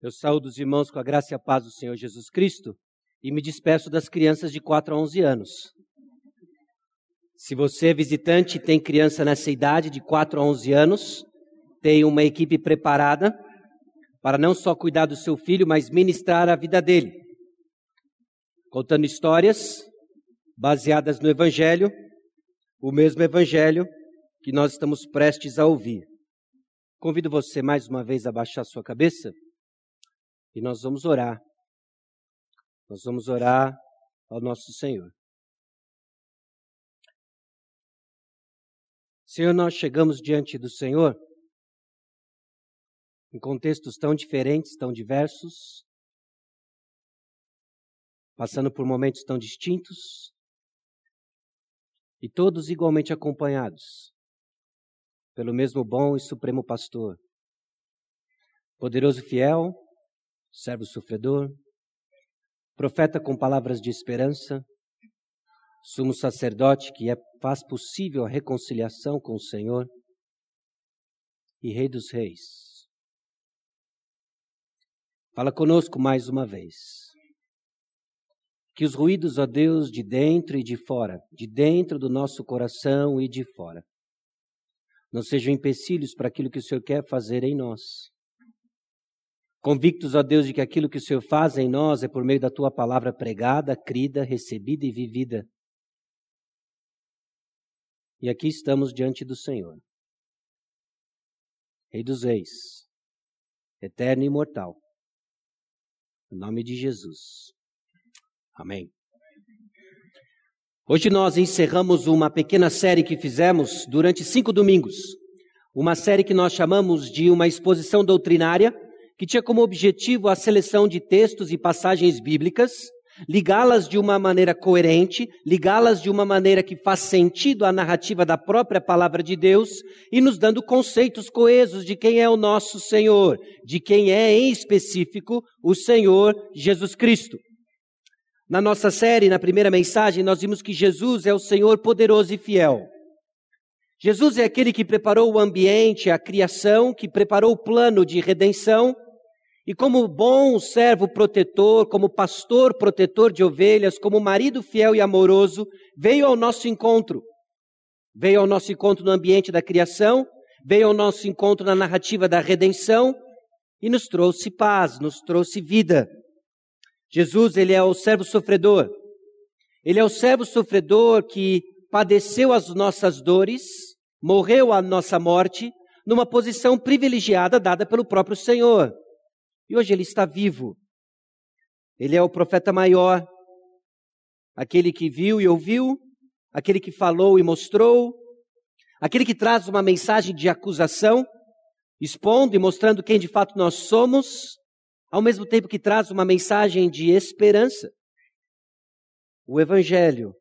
Eu saúdo os irmãos com a graça e a paz do Senhor Jesus Cristo e me despeço das crianças de 4 a 11 anos. Se você é visitante e tem criança nessa idade, de 4 a 11 anos, tem uma equipe preparada para não só cuidar do seu filho, mas ministrar a vida dele. Contando histórias baseadas no Evangelho, o mesmo Evangelho que nós estamos prestes a ouvir. Convido você mais uma vez a baixar sua cabeça e nós vamos orar. Nós vamos orar ao nosso Senhor. Senhor, nós chegamos diante do Senhor em contextos tão diferentes, tão diversos, passando por momentos tão distintos e todos igualmente acompanhados pelo mesmo bom e supremo pastor, poderoso fiel, servo sofredor, profeta com palavras de esperança, sumo sacerdote que é, faz possível a reconciliação com o Senhor e Rei dos Reis. Fala conosco mais uma vez. Que os ruídos, ó Deus, de dentro e de fora, de dentro do nosso coração e de fora, não sejam empecilhos para aquilo que o Senhor quer fazer em nós. Convictos, ó Deus, de que aquilo que o Senhor faz em nós é por meio da tua palavra pregada, crida, recebida e vivida. E aqui estamos diante do Senhor, Rei dos Reis, eterno e imortal. Em nome de Jesus. Amém. Hoje nós encerramos uma pequena série que fizemos durante cinco domingos. Uma série que nós chamamos de uma exposição doutrinária que tinha como objetivo a seleção de textos e passagens bíblicas, ligá-las de uma maneira coerente, ligá-las de uma maneira que faz sentido à narrativa da própria palavra de Deus e nos dando conceitos coesos de quem é o nosso Senhor, de quem é em específico o Senhor Jesus Cristo. Na nossa série, na primeira mensagem, nós vimos que Jesus é o Senhor poderoso e fiel. Jesus é aquele que preparou o ambiente, a criação, que preparou o plano de redenção e como bom servo protetor, como pastor protetor de ovelhas, como marido fiel e amoroso, veio ao nosso encontro. Veio ao nosso encontro no ambiente da criação, veio ao nosso encontro na narrativa da redenção e nos trouxe paz, nos trouxe vida. Jesus, ele é o servo sofredor. Ele é o servo sofredor que padeceu as nossas dores, morreu a nossa morte, numa posição privilegiada dada pelo próprio Senhor. E hoje ele está vivo. Ele é o profeta maior, aquele que viu e ouviu, aquele que falou e mostrou, aquele que traz uma mensagem de acusação, expondo e mostrando quem de fato nós somos, ao mesmo tempo que traz uma mensagem de esperança. O Evangelho.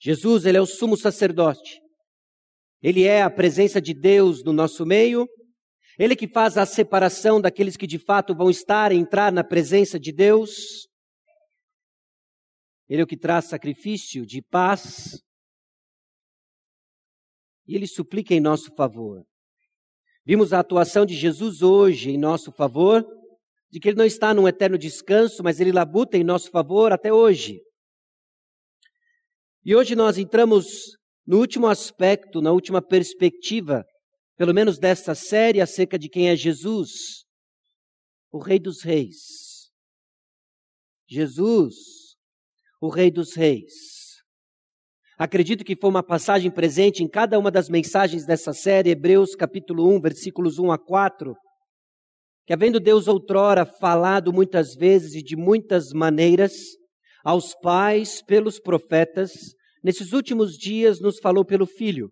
Jesus, ele é o sumo sacerdote. Ele é a presença de Deus no nosso meio ele que faz a separação daqueles que de fato vão estar e entrar na presença de Deus. Ele é o que traz sacrifício de paz. E ele suplica em nosso favor. Vimos a atuação de Jesus hoje em nosso favor, de que ele não está num eterno descanso, mas ele labuta em nosso favor até hoje. E hoje nós entramos no último aspecto, na última perspectiva pelo menos desta série acerca de quem é Jesus, o Rei dos Reis. Jesus, o Rei dos Reis. Acredito que foi uma passagem presente em cada uma das mensagens dessa série, Hebreus capítulo 1, versículos 1 a 4, que havendo Deus outrora falado muitas vezes e de muitas maneiras aos pais pelos profetas, nesses últimos dias nos falou pelo Filho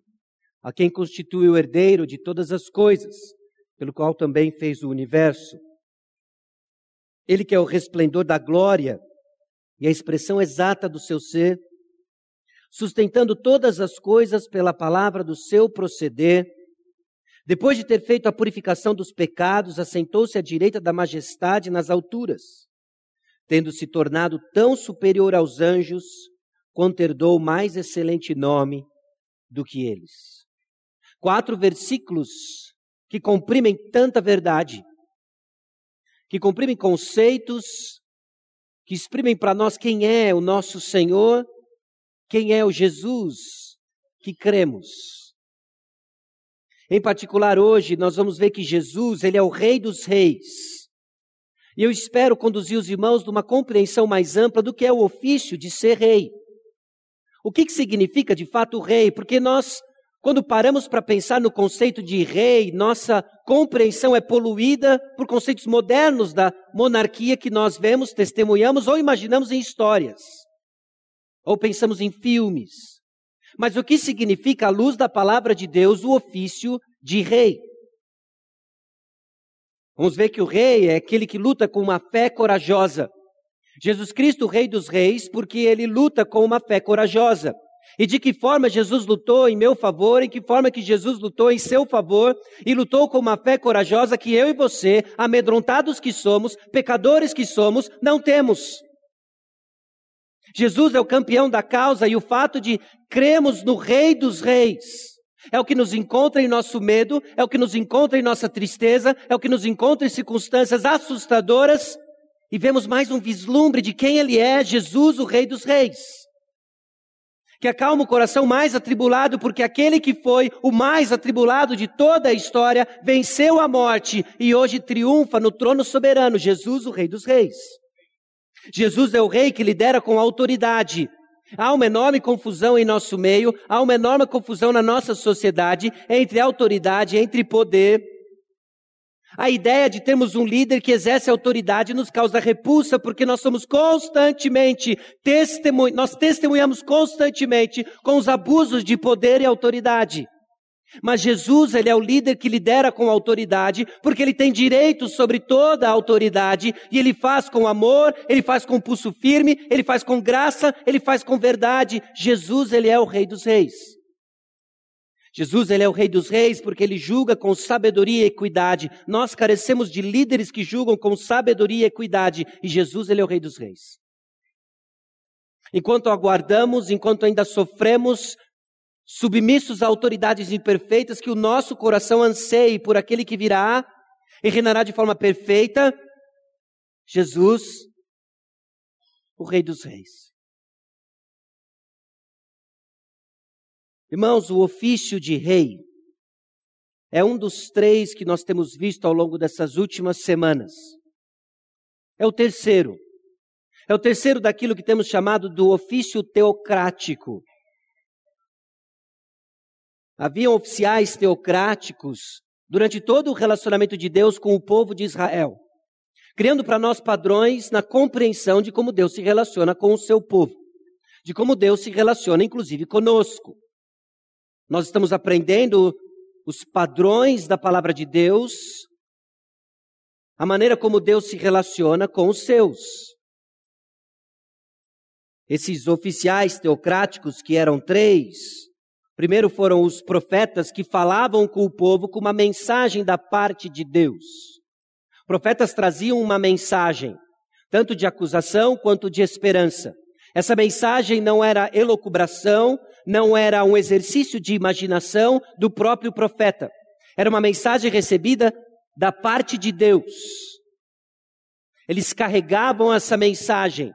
a quem constitui o herdeiro de todas as coisas, pelo qual também fez o universo. Ele que é o resplendor da glória e a expressão exata do seu ser, sustentando todas as coisas pela palavra do seu proceder, depois de ter feito a purificação dos pecados, assentou-se à direita da majestade nas alturas, tendo se tornado tão superior aos anjos, quanto herdou mais excelente nome do que eles. Quatro versículos que comprimem tanta verdade, que comprimem conceitos, que exprimem para nós quem é o nosso Senhor, quem é o Jesus que cremos. Em particular, hoje, nós vamos ver que Jesus, ele é o Rei dos Reis. E eu espero conduzir os irmãos numa compreensão mais ampla do que é o ofício de ser rei. O que, que significa de fato rei? Porque nós quando paramos para pensar no conceito de rei, nossa compreensão é poluída por conceitos modernos da monarquia que nós vemos, testemunhamos ou imaginamos em histórias, ou pensamos em filmes. Mas o que significa, à luz da palavra de Deus, o ofício de rei? Vamos ver que o rei é aquele que luta com uma fé corajosa. Jesus Cristo, o Rei dos Reis, porque ele luta com uma fé corajosa. E de que forma Jesus lutou em meu favor, em que forma que Jesus lutou em seu favor, e lutou com uma fé corajosa que eu e você, amedrontados que somos, pecadores que somos, não temos. Jesus é o campeão da causa e o fato de cremos no Rei dos Reis. É o que nos encontra em nosso medo, é o que nos encontra em nossa tristeza, é o que nos encontra em circunstâncias assustadoras. E vemos mais um vislumbre de quem Ele é, Jesus, o Rei dos Reis que acalma o coração mais atribulado, porque aquele que foi o mais atribulado de toda a história venceu a morte e hoje triunfa no trono soberano, Jesus, o Rei dos Reis. Jesus é o Rei que lidera com autoridade. Há uma enorme confusão em nosso meio, há uma enorme confusão na nossa sociedade entre autoridade, entre poder. A ideia de termos um líder que exerce autoridade nos causa repulsa, porque nós somos constantemente, testemun nós testemunhamos constantemente com os abusos de poder e autoridade. Mas Jesus, ele é o líder que lidera com autoridade, porque ele tem direito sobre toda a autoridade, e ele faz com amor, ele faz com pulso firme, ele faz com graça, ele faz com verdade. Jesus, ele é o Rei dos Reis. Jesus, ele é o rei dos reis porque ele julga com sabedoria e equidade. Nós carecemos de líderes que julgam com sabedoria e equidade, e Jesus, ele é o rei dos reis. Enquanto aguardamos, enquanto ainda sofremos, submissos a autoridades imperfeitas, que o nosso coração anseie por aquele que virá e reinará de forma perfeita, Jesus, o Rei dos Reis. Irmãos, o ofício de rei é um dos três que nós temos visto ao longo dessas últimas semanas. É o terceiro. É o terceiro daquilo que temos chamado do ofício teocrático. Haviam oficiais teocráticos durante todo o relacionamento de Deus com o povo de Israel, criando para nós padrões na compreensão de como Deus se relaciona com o seu povo, de como Deus se relaciona inclusive conosco. Nós estamos aprendendo os padrões da palavra de Deus, a maneira como Deus se relaciona com os seus. Esses oficiais teocráticos, que eram três, primeiro foram os profetas que falavam com o povo com uma mensagem da parte de Deus. Profetas traziam uma mensagem, tanto de acusação quanto de esperança. Essa mensagem não era elocubração, não era um exercício de imaginação do próprio profeta. Era uma mensagem recebida da parte de Deus. Eles carregavam essa mensagem.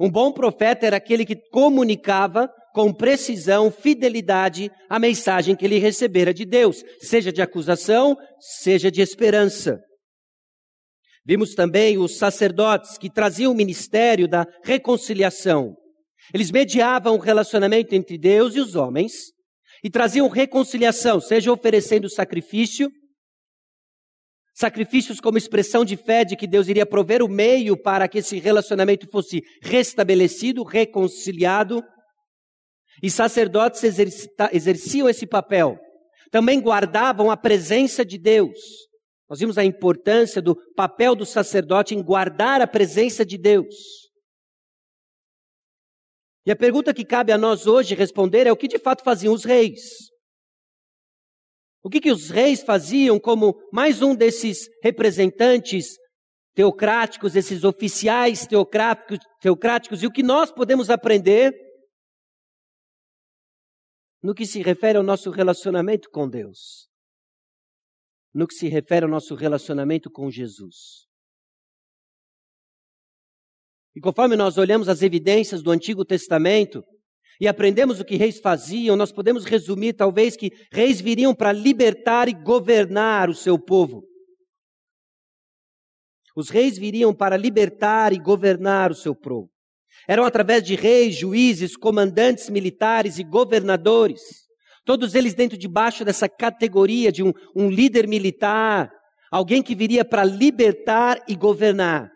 Um bom profeta era aquele que comunicava com precisão, fidelidade, a mensagem que ele recebera de Deus, seja de acusação, seja de esperança. Vimos também os sacerdotes que traziam o ministério da reconciliação. Eles mediavam o relacionamento entre Deus e os homens e traziam reconciliação, seja oferecendo sacrifício, sacrifícios como expressão de fé de que Deus iria prover o meio para que esse relacionamento fosse restabelecido, reconciliado. E sacerdotes exerciam esse papel. Também guardavam a presença de Deus. Nós vimos a importância do papel do sacerdote em guardar a presença de Deus. E a pergunta que cabe a nós hoje responder é o que de fato faziam os reis? O que, que os reis faziam como mais um desses representantes teocráticos, esses oficiais teocráticos, teocráticos, e o que nós podemos aprender no que se refere ao nosso relacionamento com Deus? no que se refere ao nosso relacionamento com Jesus. E conforme nós olhamos as evidências do Antigo Testamento e aprendemos o que reis faziam, nós podemos resumir talvez que reis viriam para libertar e governar o seu povo. Os reis viriam para libertar e governar o seu povo. Eram através de reis, juízes, comandantes militares e governadores, todos eles dentro debaixo dessa categoria de um, um líder militar, alguém que viria para libertar e governar.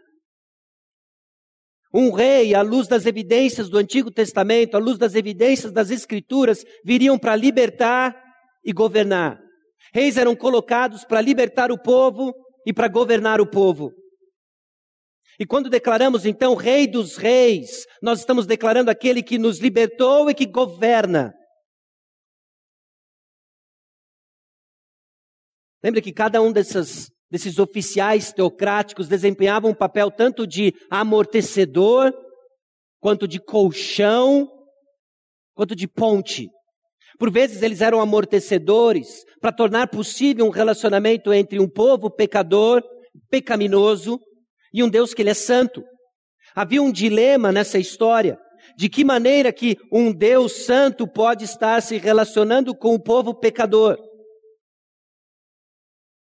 Um rei, à luz das evidências do Antigo Testamento, à luz das evidências das Escrituras, viriam para libertar e governar. Reis eram colocados para libertar o povo e para governar o povo. E quando declaramos então Rei dos Reis, nós estamos declarando aquele que nos libertou e que governa. Lembra que cada um dessas desses oficiais teocráticos desempenhavam um papel tanto de amortecedor, quanto de colchão, quanto de ponte. Por vezes eles eram amortecedores para tornar possível um relacionamento entre um povo pecador, pecaminoso, e um Deus que ele é santo. Havia um dilema nessa história. De que maneira que um Deus santo pode estar se relacionando com o povo pecador?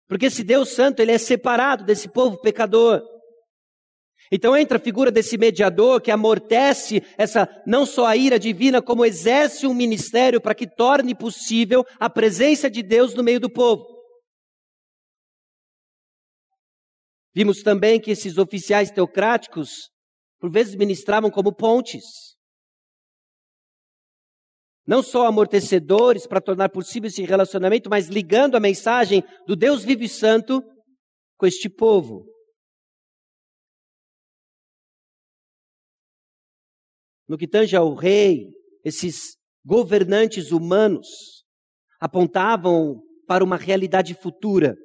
Porque esse Deus Santo, ele é separado desse povo pecador. Então entra a figura desse mediador que amortece essa não só a ira divina, como exerce um ministério para que torne possível a presença de Deus no meio do povo. Vimos também que esses oficiais teocráticos, por vezes, ministravam como pontes não só amortecedores para tornar possível esse relacionamento, mas ligando a mensagem do Deus vivo e santo com este povo. No que tange ao rei, esses governantes humanos apontavam para uma realidade futura.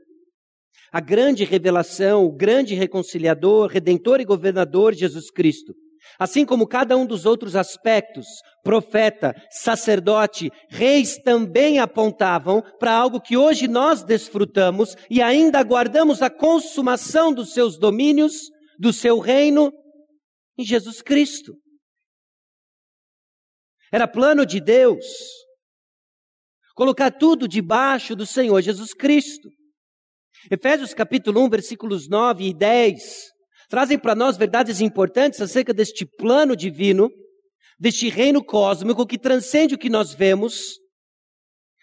A grande revelação, o grande reconciliador, redentor e governador Jesus Cristo. Assim como cada um dos outros aspectos, profeta, sacerdote, reis também apontavam para algo que hoje nós desfrutamos e ainda aguardamos a consumação dos seus domínios, do seu reino em Jesus Cristo. Era plano de Deus colocar tudo debaixo do Senhor Jesus Cristo. Efésios capítulo 1, versículos 9 e 10 trazem para nós verdades importantes acerca deste plano divino, deste reino cósmico que transcende o que nós vemos,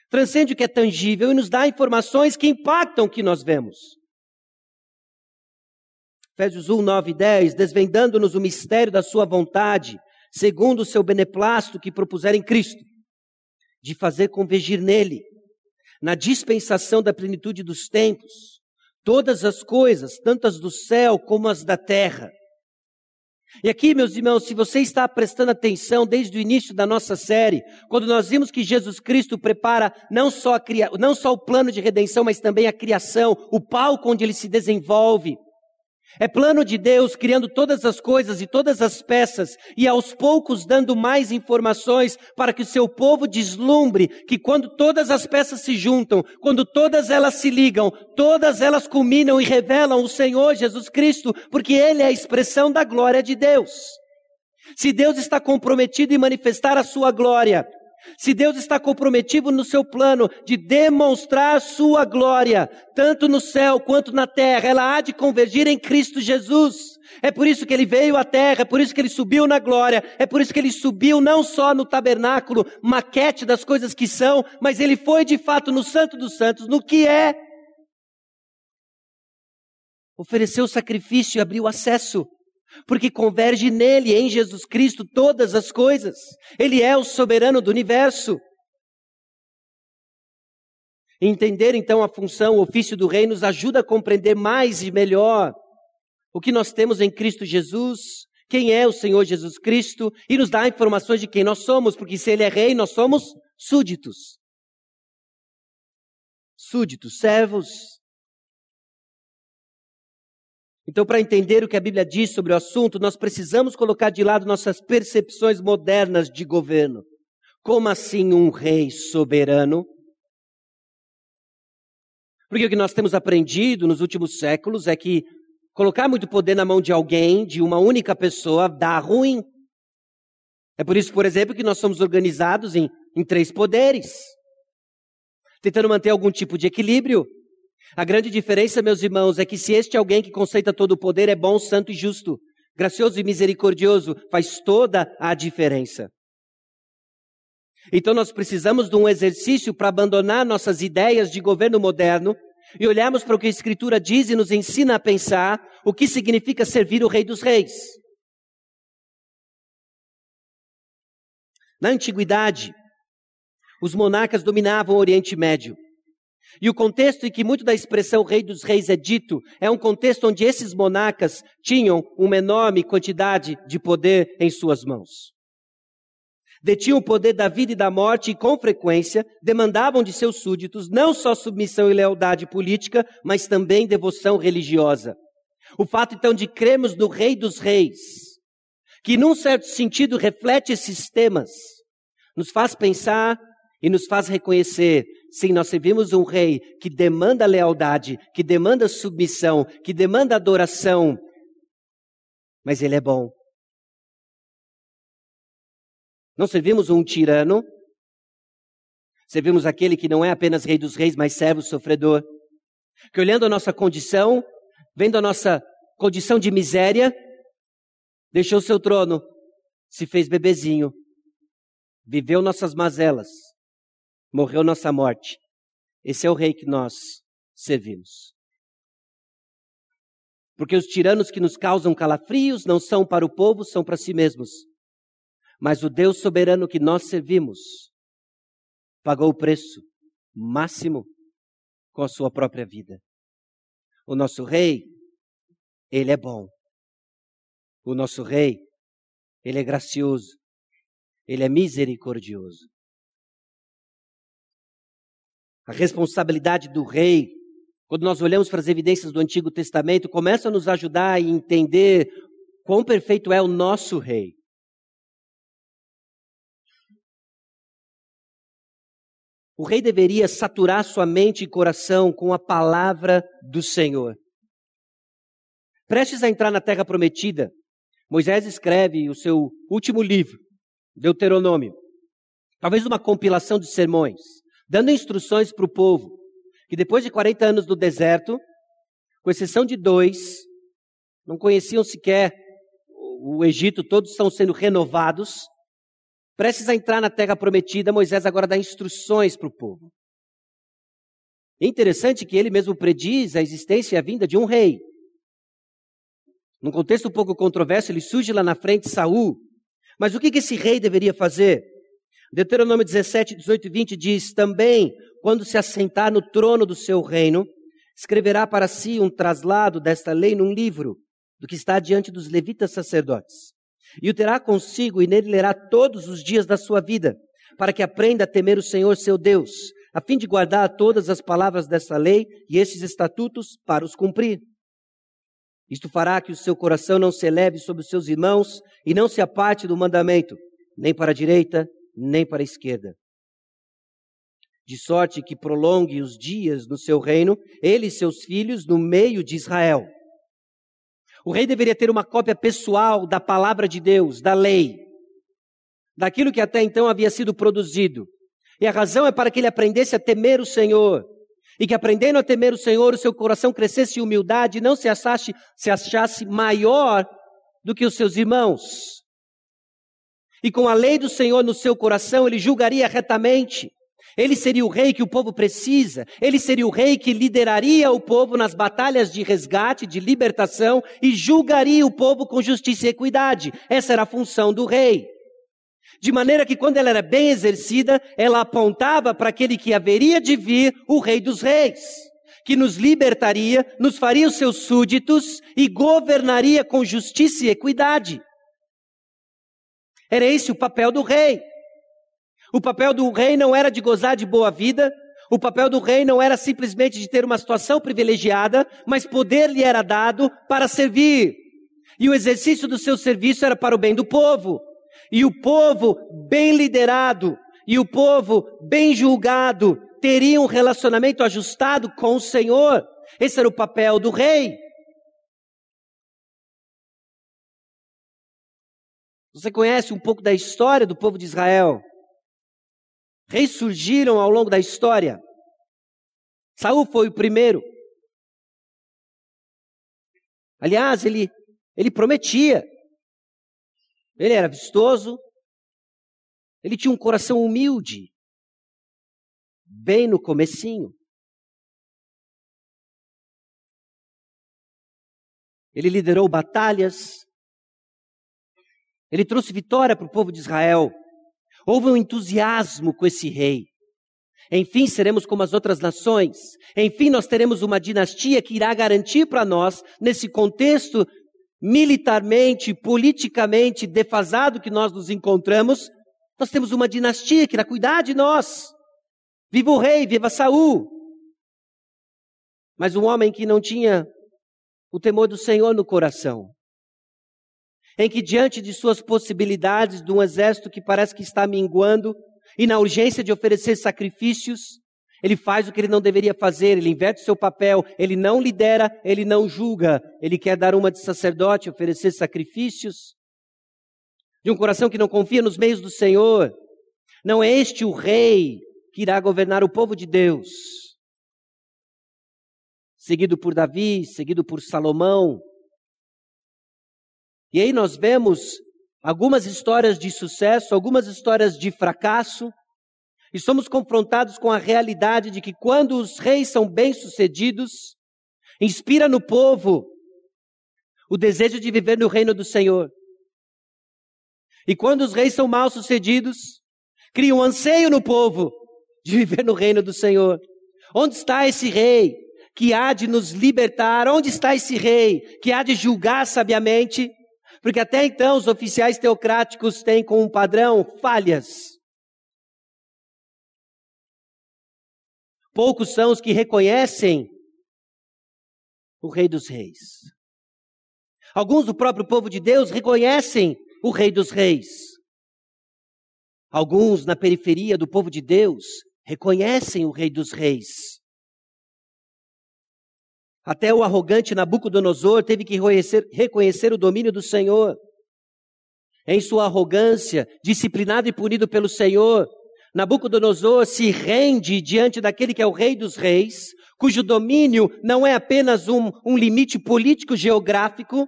transcende o que é tangível e nos dá informações que impactam o que nós vemos. Efésios 1, 9 e 10, desvendando-nos o mistério da sua vontade, segundo o seu beneplácito que propuser em Cristo, de fazer convergir nele, na dispensação da plenitude dos tempos, todas as coisas, tanto as do céu como as da terra. E aqui, meus irmãos, se você está prestando atenção desde o início da nossa série, quando nós vimos que Jesus Cristo prepara não só, a, não só o plano de redenção, mas também a criação, o palco onde ele se desenvolve, é plano de Deus criando todas as coisas e todas as peças e aos poucos dando mais informações para que o seu povo deslumbre que quando todas as peças se juntam, quando todas elas se ligam, todas elas culminam e revelam o Senhor Jesus Cristo, porque Ele é a expressão da glória de Deus. Se Deus está comprometido em manifestar a sua glória, se Deus está comprometido no seu plano de demonstrar sua glória, tanto no céu quanto na terra, ela há de convergir em Cristo Jesus. É por isso que ele veio à terra, é por isso que ele subiu na glória, é por isso que ele subiu não só no tabernáculo, maquete das coisas que são, mas ele foi de fato no Santo dos Santos, no que é. Ofereceu o sacrifício e abriu acesso porque converge nele, em Jesus Cristo, todas as coisas. Ele é o soberano do universo. Entender então a função, o ofício do rei nos ajuda a compreender mais e melhor o que nós temos em Cristo Jesus, quem é o Senhor Jesus Cristo e nos dá informações de quem nós somos, porque se ele é rei, nós somos súditos. Súditos, servos, então, para entender o que a Bíblia diz sobre o assunto, nós precisamos colocar de lado nossas percepções modernas de governo. Como assim um rei soberano? Porque o que nós temos aprendido nos últimos séculos é que Colocar muito poder na mão de alguém, de uma única pessoa, dá ruim. É por isso, por exemplo, que nós somos organizados em, em três poderes, tentando manter algum tipo de equilíbrio. A grande diferença, meus irmãos, é que se este alguém que conceita todo o poder é bom, santo e justo, gracioso e misericordioso, faz toda a diferença. Então nós precisamos de um exercício para abandonar nossas ideias de governo moderno e olharmos para o que a Escritura diz e nos ensina a pensar o que significa servir o Rei dos Reis. Na antiguidade, os monarcas dominavam o Oriente Médio. E o contexto em que muito da expressão Rei dos Reis é dito é um contexto onde esses monarcas tinham uma enorme quantidade de poder em suas mãos. Detinham o poder da vida e da morte e, com frequência, demandavam de seus súditos não só submissão e lealdade política, mas também devoção religiosa. O fato, então, de crermos no Rei dos Reis, que, num certo sentido, reflete esses temas, nos faz pensar e nos faz reconhecer Sim, nós servimos um rei que demanda lealdade, que demanda submissão, que demanda adoração, mas ele é bom. Não servimos um tirano, servimos aquele que não é apenas rei dos reis, mas servo sofredor, que olhando a nossa condição, vendo a nossa condição de miséria, deixou seu trono, se fez bebezinho, viveu nossas mazelas, morreu nossa morte. Esse é o rei que nós servimos. Porque os tiranos que nos causam calafrios não são para o povo, são para si mesmos. Mas o Deus soberano que nós servimos pagou o preço máximo com a sua própria vida. O nosso rei, ele é bom. O nosso rei, ele é gracioso. Ele é misericordioso. A responsabilidade do rei, quando nós olhamos para as evidências do Antigo Testamento, começa a nos ajudar a entender quão perfeito é o nosso rei. O rei deveria saturar sua mente e coração com a palavra do Senhor. Prestes a entrar na terra prometida, Moisés escreve o seu último livro, Deuteronômio, talvez uma compilação de sermões dando instruções para o povo, que depois de 40 anos no deserto, com exceção de dois, não conheciam sequer o Egito, todos estão sendo renovados, prestes a entrar na terra prometida, Moisés agora dá instruções para o povo. É interessante que ele mesmo prediz a existência e a vinda de um rei. Num contexto um pouco controverso, ele surge lá na frente Saul. Mas o que esse rei deveria fazer? Deuteronômio 17, 18 e 20 diz: Também, quando se assentar no trono do seu reino, escreverá para si um traslado desta lei num livro, do que está diante dos levitas sacerdotes. E o terá consigo, e nele lerá todos os dias da sua vida, para que aprenda a temer o Senhor seu Deus, a fim de guardar todas as palavras desta lei e estes estatutos para os cumprir. Isto fará que o seu coração não se eleve sobre os seus irmãos e não se aparte do mandamento, nem para a direita, nem para a esquerda. De sorte que prolongue os dias no seu reino, ele e seus filhos, no meio de Israel. O rei deveria ter uma cópia pessoal da palavra de Deus, da lei, daquilo que até então havia sido produzido. E a razão é para que ele aprendesse a temer o Senhor. E que aprendendo a temer o Senhor, o seu coração crescesse em humildade e não se achasse, se achasse maior do que os seus irmãos. E com a lei do Senhor no seu coração, ele julgaria retamente. Ele seria o rei que o povo precisa. Ele seria o rei que lideraria o povo nas batalhas de resgate, de libertação e julgaria o povo com justiça e equidade. Essa era a função do rei. De maneira que quando ela era bem exercida, ela apontava para aquele que haveria de vir, o rei dos reis, que nos libertaria, nos faria os seus súditos e governaria com justiça e equidade. Era esse o papel do rei. O papel do rei não era de gozar de boa vida, o papel do rei não era simplesmente de ter uma situação privilegiada, mas poder lhe era dado para servir. E o exercício do seu serviço era para o bem do povo. E o povo bem liderado e o povo bem julgado teria um relacionamento ajustado com o Senhor. Esse era o papel do rei. Você conhece um pouco da história do povo de Israel? Reis surgiram ao longo da história. Saul foi o primeiro. Aliás, ele, ele prometia. Ele era vistoso. Ele tinha um coração humilde. Bem no comecinho. Ele liderou batalhas. Ele trouxe vitória para o povo de Israel. Houve um entusiasmo com esse rei. Enfim, seremos como as outras nações. Enfim, nós teremos uma dinastia que irá garantir para nós, nesse contexto militarmente, politicamente defasado que nós nos encontramos, nós temos uma dinastia que irá cuidar de nós. Viva o rei, viva Saul. Mas um homem que não tinha o temor do Senhor no coração, em que diante de suas possibilidades, de um exército que parece que está minguando, e na urgência de oferecer sacrifícios, ele faz o que ele não deveria fazer, ele inverte seu papel, ele não lidera, ele não julga, ele quer dar uma de sacerdote, oferecer sacrifícios. De um coração que não confia nos meios do Senhor. Não é este o rei que irá governar o povo de Deus. Seguido por Davi, seguido por Salomão. E aí nós vemos algumas histórias de sucesso, algumas histórias de fracasso, e somos confrontados com a realidade de que quando os reis são bem-sucedidos, inspira no povo o desejo de viver no reino do Senhor. E quando os reis são mal-sucedidos, cria um anseio no povo de viver no reino do Senhor. Onde está esse rei que há de nos libertar? Onde está esse rei que há de julgar sabiamente? Porque até então os oficiais teocráticos têm como padrão falhas. Poucos são os que reconhecem o Rei dos Reis. Alguns do próprio povo de Deus reconhecem o Rei dos Reis. Alguns na periferia do povo de Deus reconhecem o Rei dos Reis. Até o arrogante Nabucodonosor teve que reconhecer, reconhecer o domínio do Senhor. Em sua arrogância, disciplinado e punido pelo Senhor, Nabucodonosor se rende diante daquele que é o Rei dos Reis, cujo domínio não é apenas um, um limite político geográfico,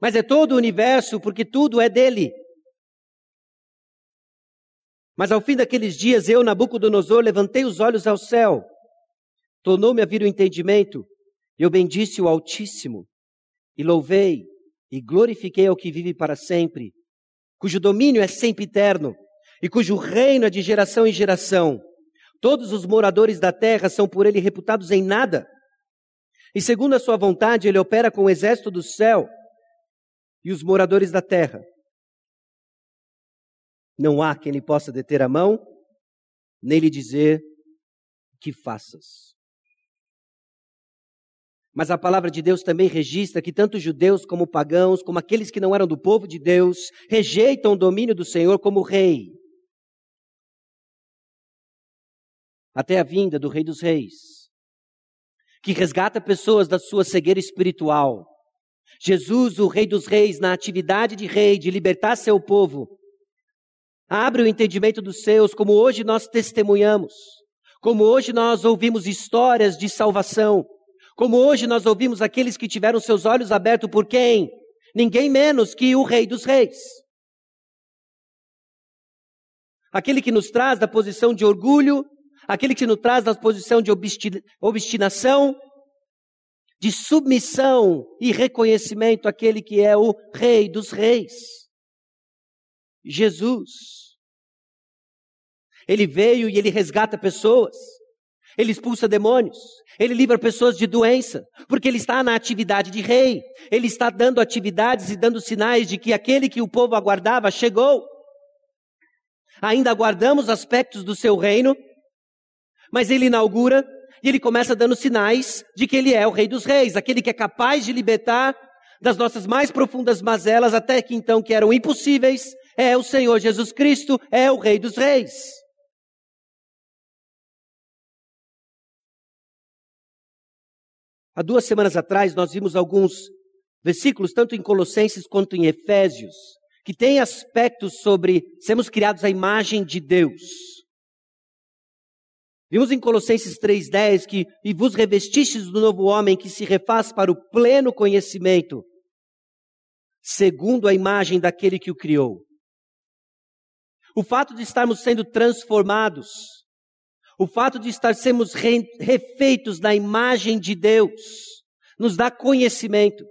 mas é todo o universo, porque tudo é dele. Mas ao fim daqueles dias, eu, Nabucodonosor, levantei os olhos ao céu, tornou-me a vir o entendimento, eu bendisse o Altíssimo, e louvei e glorifiquei ao que vive para sempre, cujo domínio é sempre eterno, e cujo reino é de geração em geração. Todos os moradores da terra são por ele reputados em nada. E segundo a sua vontade, ele opera com o exército do céu e os moradores da terra. Não há quem lhe possa deter a mão, nem lhe dizer que faças. Mas a palavra de Deus também registra que tanto judeus como pagãos, como aqueles que não eram do povo de Deus, rejeitam o domínio do Senhor como rei. Até a vinda do Rei dos Reis, que resgata pessoas da sua cegueira espiritual. Jesus, o Rei dos Reis, na atividade de rei, de libertar seu povo, abre o entendimento dos seus, como hoje nós testemunhamos, como hoje nós ouvimos histórias de salvação, como hoje nós ouvimos aqueles que tiveram seus olhos abertos por quem? Ninguém menos que o Rei dos Reis. Aquele que nos traz da posição de orgulho, aquele que nos traz da posição de obstinação, de submissão e reconhecimento àquele que é o Rei dos Reis. Jesus. Ele veio e ele resgata pessoas. Ele expulsa demônios. Ele livra pessoas de doença, porque ele está na atividade de rei. Ele está dando atividades e dando sinais de que aquele que o povo aguardava chegou. Ainda aguardamos aspectos do seu reino, mas ele inaugura e ele começa dando sinais de que ele é o rei dos reis, aquele que é capaz de libertar das nossas mais profundas mazelas, até que então que eram impossíveis, é o Senhor Jesus Cristo, é o rei dos reis. Há duas semanas atrás nós vimos alguns versículos, tanto em Colossenses quanto em Efésios, que tem aspectos sobre sermos criados à imagem de Deus. Vimos em Colossenses 3,10 que e vos revestistes do novo homem que se refaz para o pleno conhecimento, segundo a imagem daquele que o criou. O fato de estarmos sendo transformados, o fato de estar sermos refeitos na imagem de Deus, nos dá conhecimento.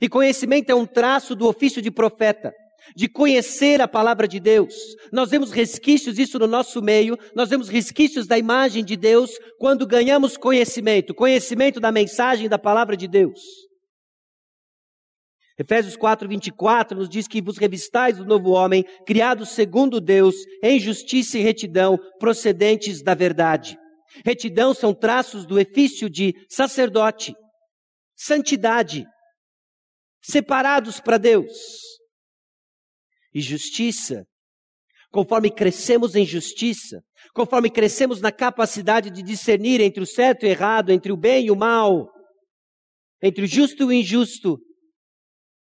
E conhecimento é um traço do ofício de profeta de conhecer a palavra de Deus. Nós vemos resquícios disso no nosso meio, nós vemos resquícios da imagem de Deus quando ganhamos conhecimento, conhecimento da mensagem da palavra de Deus. Efésios 4, 24 nos diz que vos revistais do novo homem, criado segundo Deus, em justiça e retidão, procedentes da verdade. Retidão são traços do efício de sacerdote, santidade, separados para Deus e justiça. Conforme crescemos em justiça, conforme crescemos na capacidade de discernir entre o certo e o errado, entre o bem e o mal, entre o justo e o injusto,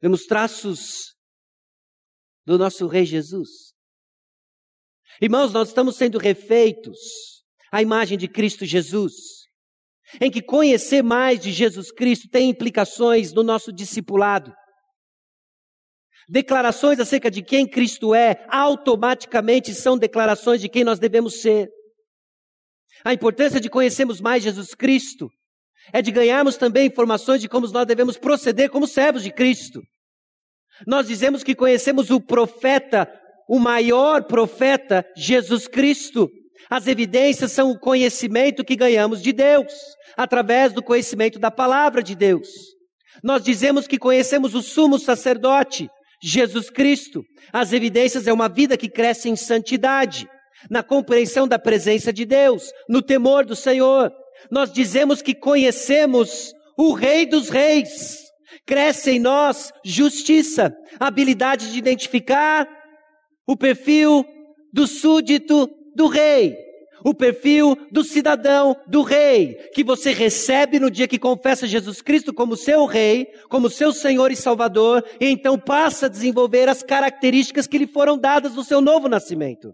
vemos traços do nosso Rei Jesus. Irmãos, nós estamos sendo refeitos à imagem de Cristo Jesus, em que conhecer mais de Jesus Cristo tem implicações no nosso discipulado. Declarações acerca de quem Cristo é, automaticamente são declarações de quem nós devemos ser. A importância de conhecermos mais Jesus Cristo é de ganharmos também informações de como nós devemos proceder como servos de Cristo. Nós dizemos que conhecemos o profeta, o maior profeta, Jesus Cristo. As evidências são o conhecimento que ganhamos de Deus, através do conhecimento da palavra de Deus. Nós dizemos que conhecemos o sumo sacerdote, Jesus Cristo. As evidências é uma vida que cresce em santidade, na compreensão da presença de Deus, no temor do Senhor. Nós dizemos que conhecemos o Rei dos Reis. Cresce em nós justiça, habilidade de identificar o perfil do súdito do rei o perfil do cidadão, do rei, que você recebe no dia que confessa Jesus Cristo como seu rei, como seu Senhor e Salvador, e então passa a desenvolver as características que lhe foram dadas no seu novo nascimento.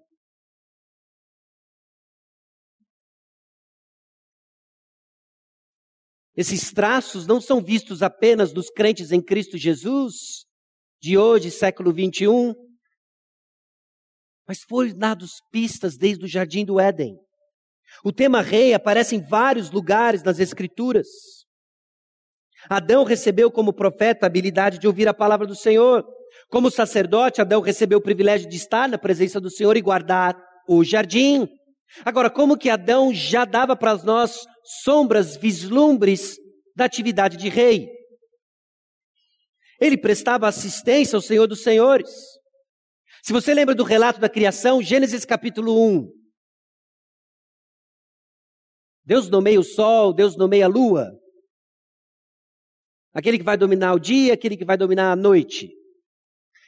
Esses traços não são vistos apenas dos crentes em Cristo Jesus, de hoje, século 21, mas foram dados pistas desde o jardim do Éden. O tema rei aparece em vários lugares nas Escrituras. Adão recebeu como profeta a habilidade de ouvir a palavra do Senhor. Como sacerdote, Adão recebeu o privilégio de estar na presença do Senhor e guardar o jardim. Agora, como que Adão já dava para nós sombras, vislumbres da atividade de rei? Ele prestava assistência ao Senhor dos Senhores. Se você lembra do relato da criação, Gênesis capítulo 1. Deus nomeia o sol, Deus nomeia a lua. Aquele que vai dominar o dia, aquele que vai dominar a noite.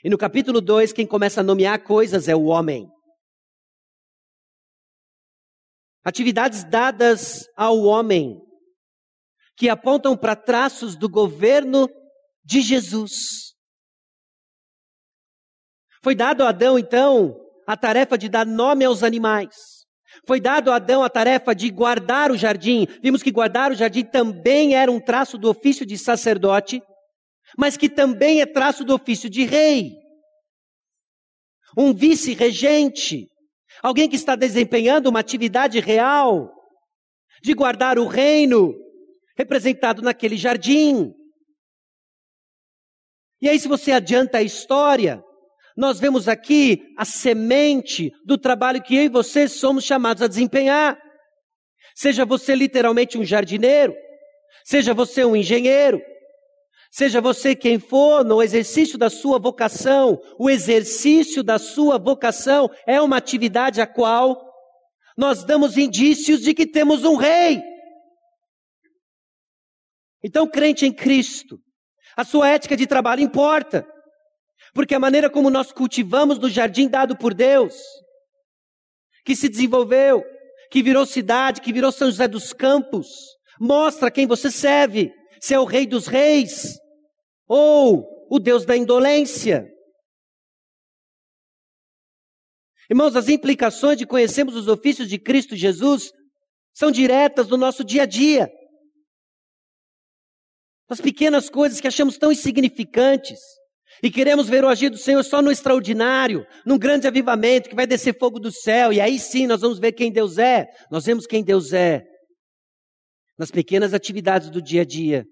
E no capítulo 2, quem começa a nomear coisas é o homem. Atividades dadas ao homem, que apontam para traços do governo de Jesus. Foi dado a Adão, então, a tarefa de dar nome aos animais. Foi dado a Adão a tarefa de guardar o jardim. Vimos que guardar o jardim também era um traço do ofício de sacerdote, mas que também é traço do ofício de rei. Um vice-regente, alguém que está desempenhando uma atividade real de guardar o reino representado naquele jardim. E aí, se você adianta a história, nós vemos aqui a semente do trabalho que eu e você somos chamados a desempenhar. Seja você literalmente um jardineiro, seja você um engenheiro, seja você quem for no exercício da sua vocação, o exercício da sua vocação é uma atividade a qual nós damos indícios de que temos um rei. Então, crente em Cristo, a sua ética de trabalho importa. Porque a maneira como nós cultivamos no jardim dado por Deus, que se desenvolveu, que virou cidade, que virou São José dos Campos, mostra quem você serve, se é o rei dos reis ou o Deus da indolência. Irmãos, as implicações de conhecermos os ofícios de Cristo Jesus são diretas no nosso dia a dia. As pequenas coisas que achamos tão insignificantes. E queremos ver o agir do Senhor só no extraordinário, num grande avivamento que vai descer fogo do céu, e aí sim nós vamos ver quem Deus é. Nós vemos quem Deus é nas pequenas atividades do dia a dia.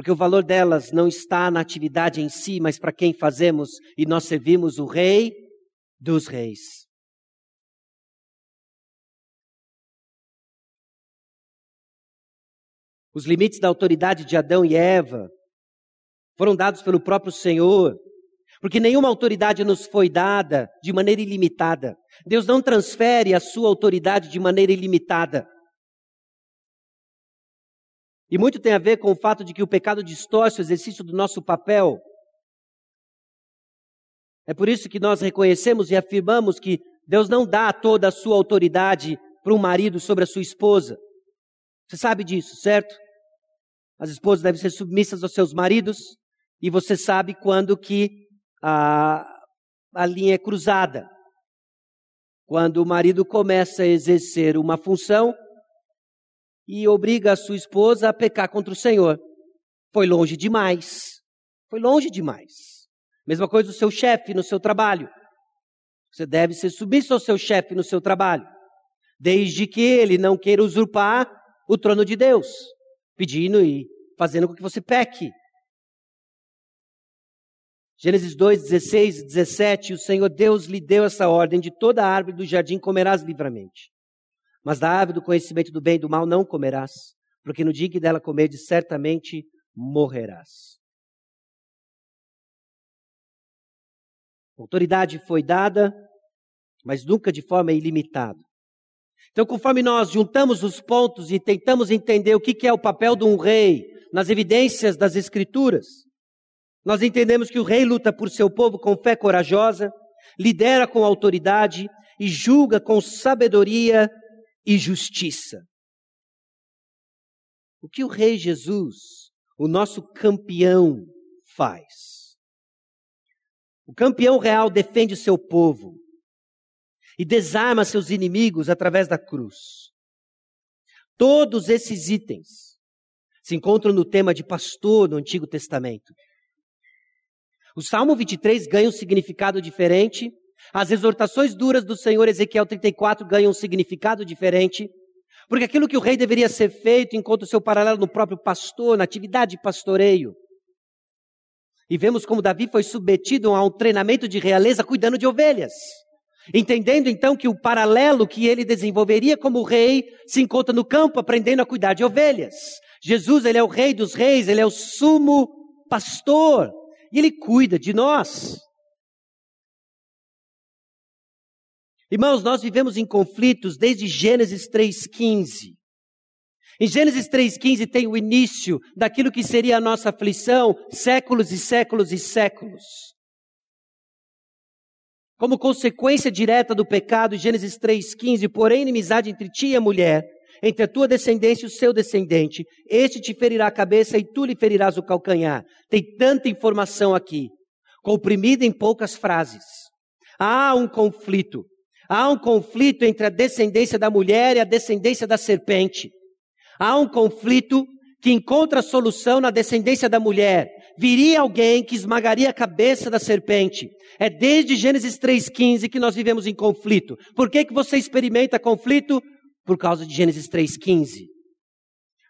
Porque o valor delas não está na atividade em si, mas para quem fazemos e nós servimos o Rei dos Reis. Os limites da autoridade de Adão e Eva foram dados pelo próprio Senhor, porque nenhuma autoridade nos foi dada de maneira ilimitada. Deus não transfere a sua autoridade de maneira ilimitada. E muito tem a ver com o fato de que o pecado distorce o exercício do nosso papel. É por isso que nós reconhecemos e afirmamos que Deus não dá toda a sua autoridade para um marido sobre a sua esposa. Você sabe disso, certo? As esposas devem ser submissas aos seus maridos e você sabe quando que a, a linha é cruzada. Quando o marido começa a exercer uma função e obriga a sua esposa a pecar contra o Senhor. Foi longe demais. Foi longe demais. Mesma coisa do seu chefe no seu trabalho. Você deve ser submisso ao seu chefe no seu trabalho, desde que ele não queira usurpar o trono de Deus, pedindo e fazendo com que você peque. Gênesis 2, 16 e 17, o Senhor Deus lhe deu essa ordem: de toda árvore do jardim comerás livremente. Mas da árvore do conhecimento do bem e do mal não comerás, porque no dia que dela comerdes, certamente morrerás. Autoridade foi dada, mas nunca de forma ilimitada. Então, conforme nós juntamos os pontos e tentamos entender o que é o papel de um rei nas evidências das Escrituras, nós entendemos que o rei luta por seu povo com fé corajosa, lidera com autoridade e julga com sabedoria e justiça. O que o Rei Jesus, o nosso campeão, faz? O campeão real defende o seu povo e desarma seus inimigos através da cruz. Todos esses itens se encontram no tema de pastor no Antigo Testamento. O Salmo 23 ganha um significado diferente as exortações duras do Senhor, Ezequiel 34, ganham um significado diferente, porque aquilo que o rei deveria ser feito encontra o seu paralelo no próprio pastor, na atividade de pastoreio. E vemos como Davi foi submetido a um treinamento de realeza cuidando de ovelhas. Entendendo então que o paralelo que ele desenvolveria como rei se encontra no campo aprendendo a cuidar de ovelhas. Jesus, ele é o rei dos reis, ele é o sumo pastor, e ele cuida de nós. Irmãos, nós vivemos em conflitos desde Gênesis 3,15. Em Gênesis 3,15 tem o início daquilo que seria a nossa aflição, séculos e séculos e séculos. Como consequência direta do pecado, Gênesis 3,15, porém, inimizade entre ti e a mulher, entre a tua descendência e o seu descendente, este te ferirá a cabeça e tu lhe ferirás o calcanhar. Tem tanta informação aqui, comprimida em poucas frases. Há um conflito Há um conflito entre a descendência da mulher e a descendência da serpente. Há um conflito que encontra solução na descendência da mulher. Viria alguém que esmagaria a cabeça da serpente. É desde Gênesis 3,15 que nós vivemos em conflito. Por que, que você experimenta conflito? Por causa de Gênesis 3,15.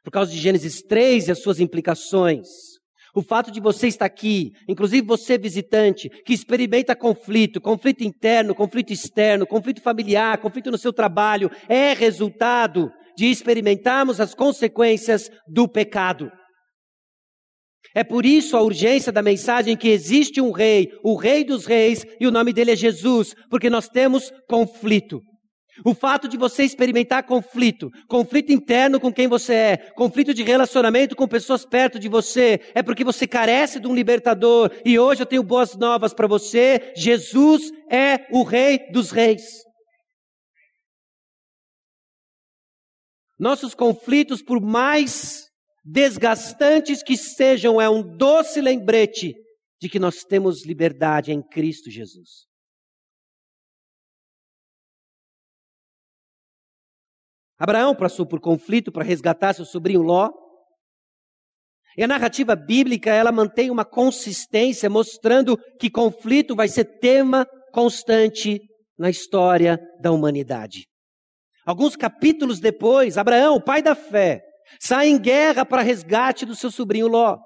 Por causa de Gênesis 3 e as suas implicações. O fato de você estar aqui, inclusive você visitante, que experimenta conflito, conflito interno, conflito externo, conflito familiar, conflito no seu trabalho, é resultado de experimentarmos as consequências do pecado. É por isso a urgência da mensagem que existe um rei, o rei dos reis, e o nome dele é Jesus, porque nós temos conflito. O fato de você experimentar conflito, conflito interno com quem você é, conflito de relacionamento com pessoas perto de você, é porque você carece de um libertador. E hoje eu tenho boas novas para você: Jesus é o Rei dos Reis. Nossos conflitos, por mais desgastantes que sejam, é um doce lembrete de que nós temos liberdade em Cristo Jesus. Abraão passou por conflito para resgatar seu sobrinho Ló. E a narrativa bíblica, ela mantém uma consistência, mostrando que conflito vai ser tema constante na história da humanidade. Alguns capítulos depois, Abraão, o pai da fé, sai em guerra para resgate do seu sobrinho Ló.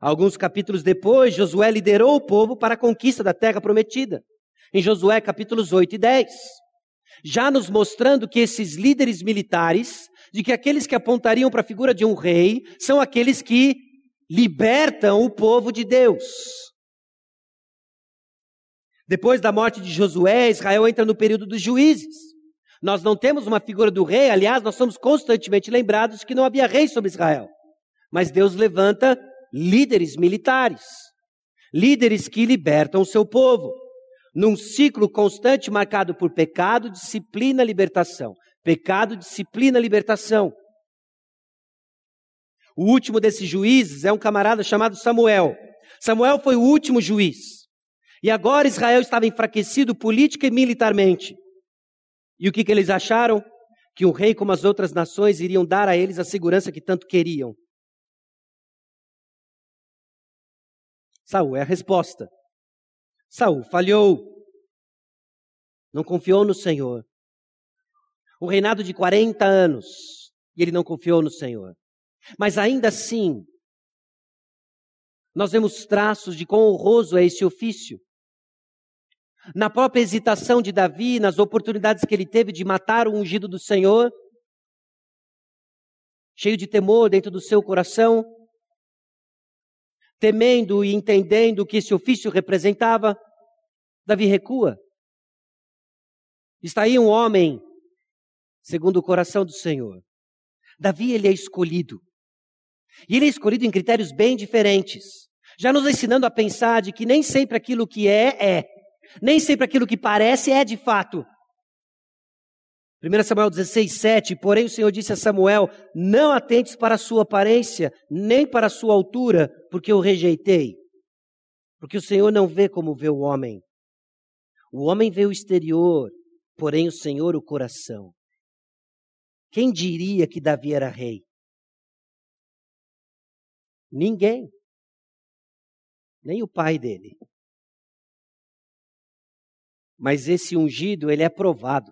Alguns capítulos depois, Josué liderou o povo para a conquista da terra prometida. Em Josué capítulos 8 e 10. Já nos mostrando que esses líderes militares, de que aqueles que apontariam para a figura de um rei, são aqueles que libertam o povo de Deus. Depois da morte de Josué, Israel entra no período dos juízes. Nós não temos uma figura do rei, aliás, nós somos constantemente lembrados que não havia rei sobre Israel. Mas Deus levanta líderes militares, líderes que libertam o seu povo, num ciclo constante marcado por pecado, disciplina, libertação. Pecado, disciplina, libertação. O último desses juízes é um camarada chamado Samuel. Samuel foi o último juiz. E agora Israel estava enfraquecido política e militarmente. E o que, que eles acharam? Que um rei como as outras nações iriam dar a eles a segurança que tanto queriam. Saul é a resposta. Saul falhou. Não confiou no Senhor. Um reinado de 40 anos e ele não confiou no Senhor. Mas ainda assim, nós vemos traços de quão honroso é esse ofício. Na própria hesitação de Davi, nas oportunidades que ele teve de matar o ungido do Senhor, cheio de temor dentro do seu coração, temendo e entendendo o que esse ofício representava, Davi recua. Está aí um homem segundo o coração do Senhor. Davi, ele é escolhido. E ele é escolhido em critérios bem diferentes. Já nos ensinando a pensar de que nem sempre aquilo que é, é. Nem sempre aquilo que parece é de fato. 1 Samuel 16, 7, porém o Senhor disse a Samuel, não atentes para a sua aparência, nem para a sua altura, porque eu rejeitei. Porque o Senhor não vê como vê o homem. O homem vê o exterior, porém o Senhor o coração. Quem diria que Davi era rei? Ninguém. Nem o pai dele. Mas esse ungido, ele é provado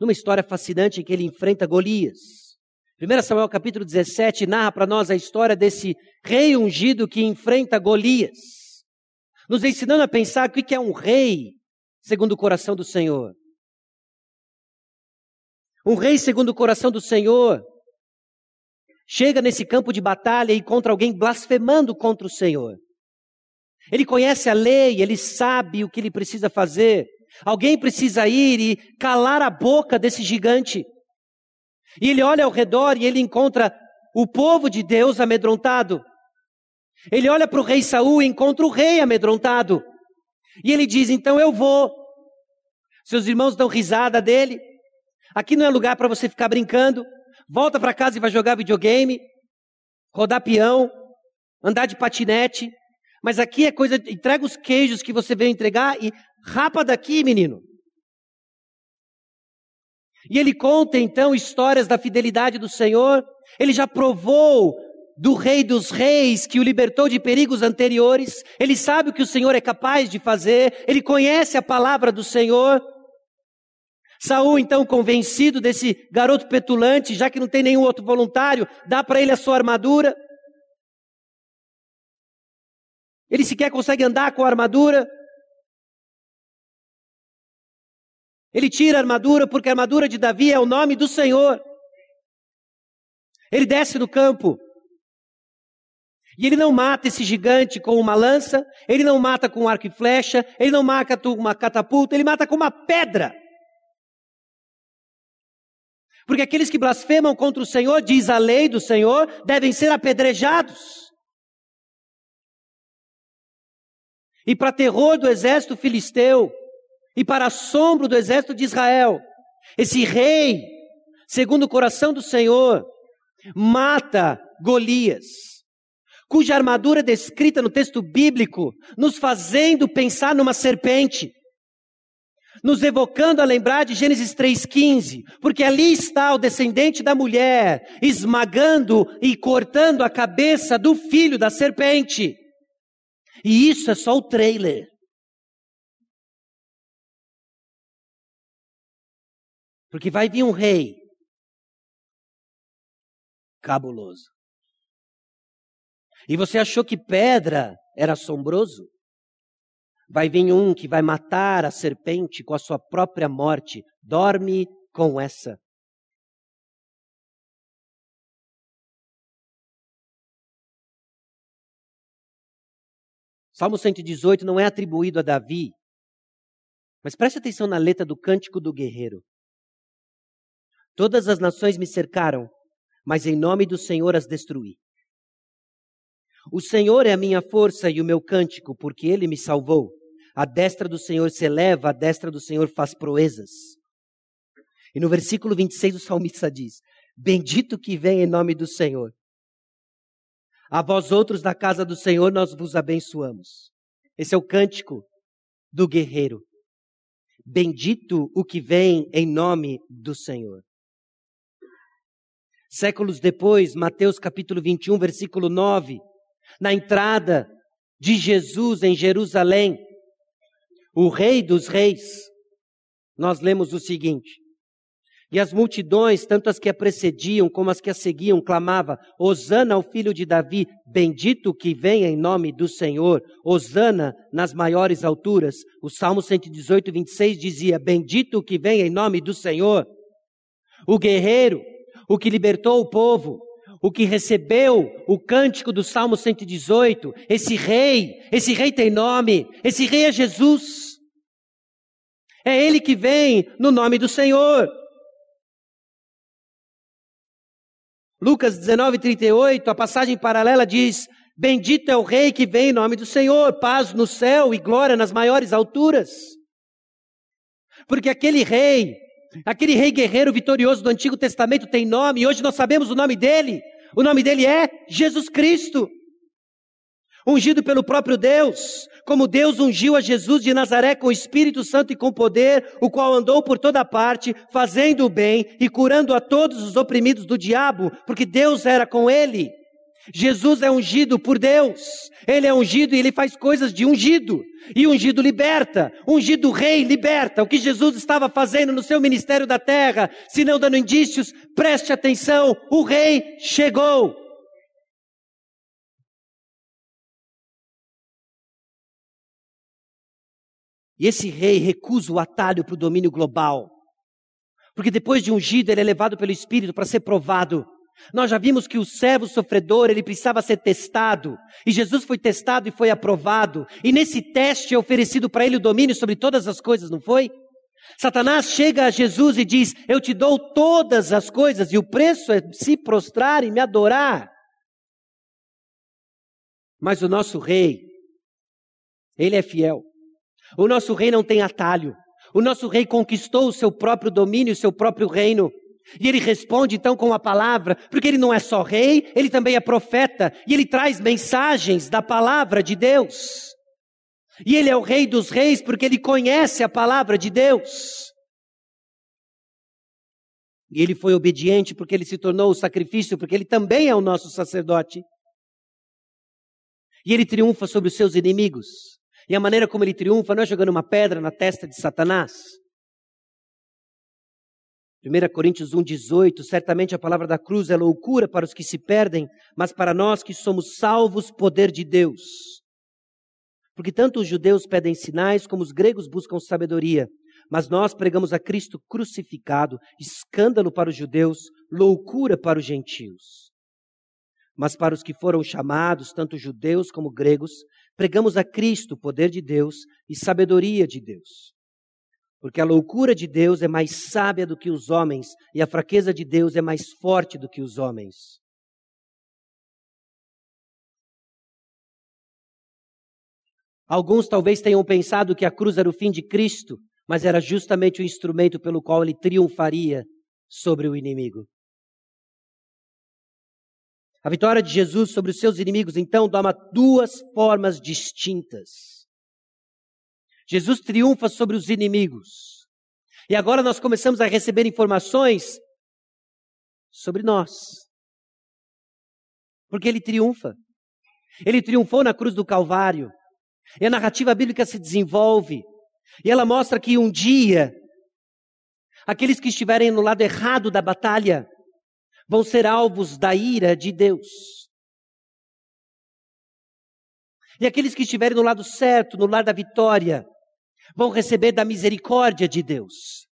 numa história fascinante em que ele enfrenta Golias. 1 Samuel capítulo 17 narra para nós a história desse rei ungido que enfrenta Golias, nos ensinando a pensar o que é um rei segundo o coração do Senhor. Um rei segundo o coração do Senhor chega nesse campo de batalha e encontra alguém blasfemando contra o Senhor. Ele conhece a lei, ele sabe o que ele precisa fazer. Alguém precisa ir e calar a boca desse gigante. E ele olha ao redor e ele encontra o povo de Deus amedrontado. Ele olha para o rei Saul e encontra o rei amedrontado. E ele diz: Então eu vou. Seus irmãos dão risada dele. Aqui não é lugar para você ficar brincando. Volta para casa e vai jogar videogame, rodar peão, andar de patinete. Mas aqui é coisa, entrega os queijos que você veio entregar e rapa daqui, menino. E ele conta então histórias da fidelidade do Senhor. Ele já provou do Rei dos Reis que o libertou de perigos anteriores. Ele sabe o que o Senhor é capaz de fazer. Ele conhece a palavra do Senhor. Saul, então, convencido desse garoto petulante, já que não tem nenhum outro voluntário, dá para ele a sua armadura. Ele sequer consegue andar com a armadura. Ele tira a armadura porque a armadura de Davi é o nome do Senhor. Ele desce no campo. E ele não mata esse gigante com uma lança, ele não mata com um arco e flecha, ele não mata com uma catapulta, ele mata com uma pedra. Porque aqueles que blasfemam contra o Senhor, diz a lei do Senhor, devem ser apedrejados. E para terror do exército filisteu, e para assombro do exército de Israel, esse rei, segundo o coração do Senhor, mata Golias, cuja armadura é descrita no texto bíblico, nos fazendo pensar numa serpente, nos evocando a lembrar de Gênesis 3,15, porque ali está o descendente da mulher, esmagando e cortando a cabeça do filho da serpente. E isso é só o trailer. Porque vai vir um rei cabuloso. E você achou que pedra era assombroso? Vai vir um que vai matar a serpente com a sua própria morte. Dorme com essa. Salmo 118 não é atribuído a Davi, mas preste atenção na letra do cântico do guerreiro. Todas as nações me cercaram, mas em nome do Senhor as destruí. O Senhor é a minha força e o meu cântico, porque ele me salvou. A destra do Senhor se eleva, a destra do Senhor faz proezas. E no versículo 26 o salmista diz: Bendito que vem em nome do Senhor. A vós outros da casa do Senhor nós vos abençoamos. Esse é o cântico do guerreiro. Bendito o que vem em nome do Senhor. Séculos depois, Mateus capítulo 21, versículo 9, na entrada de Jesus em Jerusalém, o Rei dos Reis, nós lemos o seguinte: E as multidões, tanto as que a precediam como as que a seguiam, clamava: Hosana ao filho de Davi, bendito que vem em nome do Senhor, Hosana nas maiores alturas. O Salmo 118, 26 dizia: Bendito que vem em nome do Senhor. O guerreiro, o que libertou o povo, o que recebeu o cântico do Salmo 118, esse rei, esse rei tem nome, esse rei é Jesus. É ele que vem no nome do Senhor. Lucas 19, 38, a passagem paralela diz: Bendito é o rei que vem em nome do Senhor, paz no céu e glória nas maiores alturas. Porque aquele rei, aquele rei guerreiro vitorioso do Antigo Testamento tem nome, e hoje nós sabemos o nome dele. O nome dele é Jesus Cristo. Ungido pelo próprio Deus, como Deus ungiu a Jesus de Nazaré com o Espírito Santo e com poder, o qual andou por toda parte, fazendo o bem e curando a todos os oprimidos do diabo, porque Deus era com ele. Jesus é ungido por Deus. Ele é ungido e ele faz coisas de ungido. E ungido liberta. Ungido rei liberta. O que Jesus estava fazendo no seu ministério da terra, se não dando indícios, preste atenção. O rei chegou. E esse rei recusa o atalho para o domínio global. Porque depois de ungido, ele é levado pelo Espírito para ser provado. Nós já vimos que o servo sofredor, ele precisava ser testado. E Jesus foi testado e foi aprovado. E nesse teste é oferecido para ele o domínio sobre todas as coisas, não foi? Satanás chega a Jesus e diz: Eu te dou todas as coisas, e o preço é se prostrar e me adorar. Mas o nosso rei, ele é fiel. O nosso rei não tem atalho. O nosso rei conquistou o seu próprio domínio, o seu próprio reino. E ele responde então com a palavra, porque ele não é só rei, ele também é profeta, e ele traz mensagens da palavra de Deus. E ele é o rei dos reis porque ele conhece a palavra de Deus. E ele foi obediente porque ele se tornou o sacrifício, porque ele também é o nosso sacerdote. E ele triunfa sobre os seus inimigos. E a maneira como ele triunfa não é jogando uma pedra na testa de Satanás. 1 Coríntios 1,18, certamente a palavra da cruz é loucura para os que se perdem, mas para nós que somos salvos, poder de Deus. Porque tanto os judeus pedem sinais, como os gregos buscam sabedoria. Mas nós pregamos a Cristo crucificado, escândalo para os judeus, loucura para os gentios. Mas para os que foram chamados, tanto judeus como gregos, pregamos a Cristo, poder de Deus e sabedoria de Deus. Porque a loucura de Deus é mais sábia do que os homens, e a fraqueza de Deus é mais forte do que os homens. Alguns talvez tenham pensado que a cruz era o fim de Cristo, mas era justamente o instrumento pelo qual ele triunfaria sobre o inimigo. A vitória de Jesus sobre os seus inimigos, então, toma duas formas distintas. Jesus triunfa sobre os inimigos. E agora nós começamos a receber informações sobre nós. Porque ele triunfa. Ele triunfou na cruz do Calvário. E a narrativa bíblica se desenvolve. E ela mostra que um dia, aqueles que estiverem no lado errado da batalha vão ser alvos da ira de Deus. E aqueles que estiverem no lado certo, no lado da vitória, vão receber da misericórdia de Deus.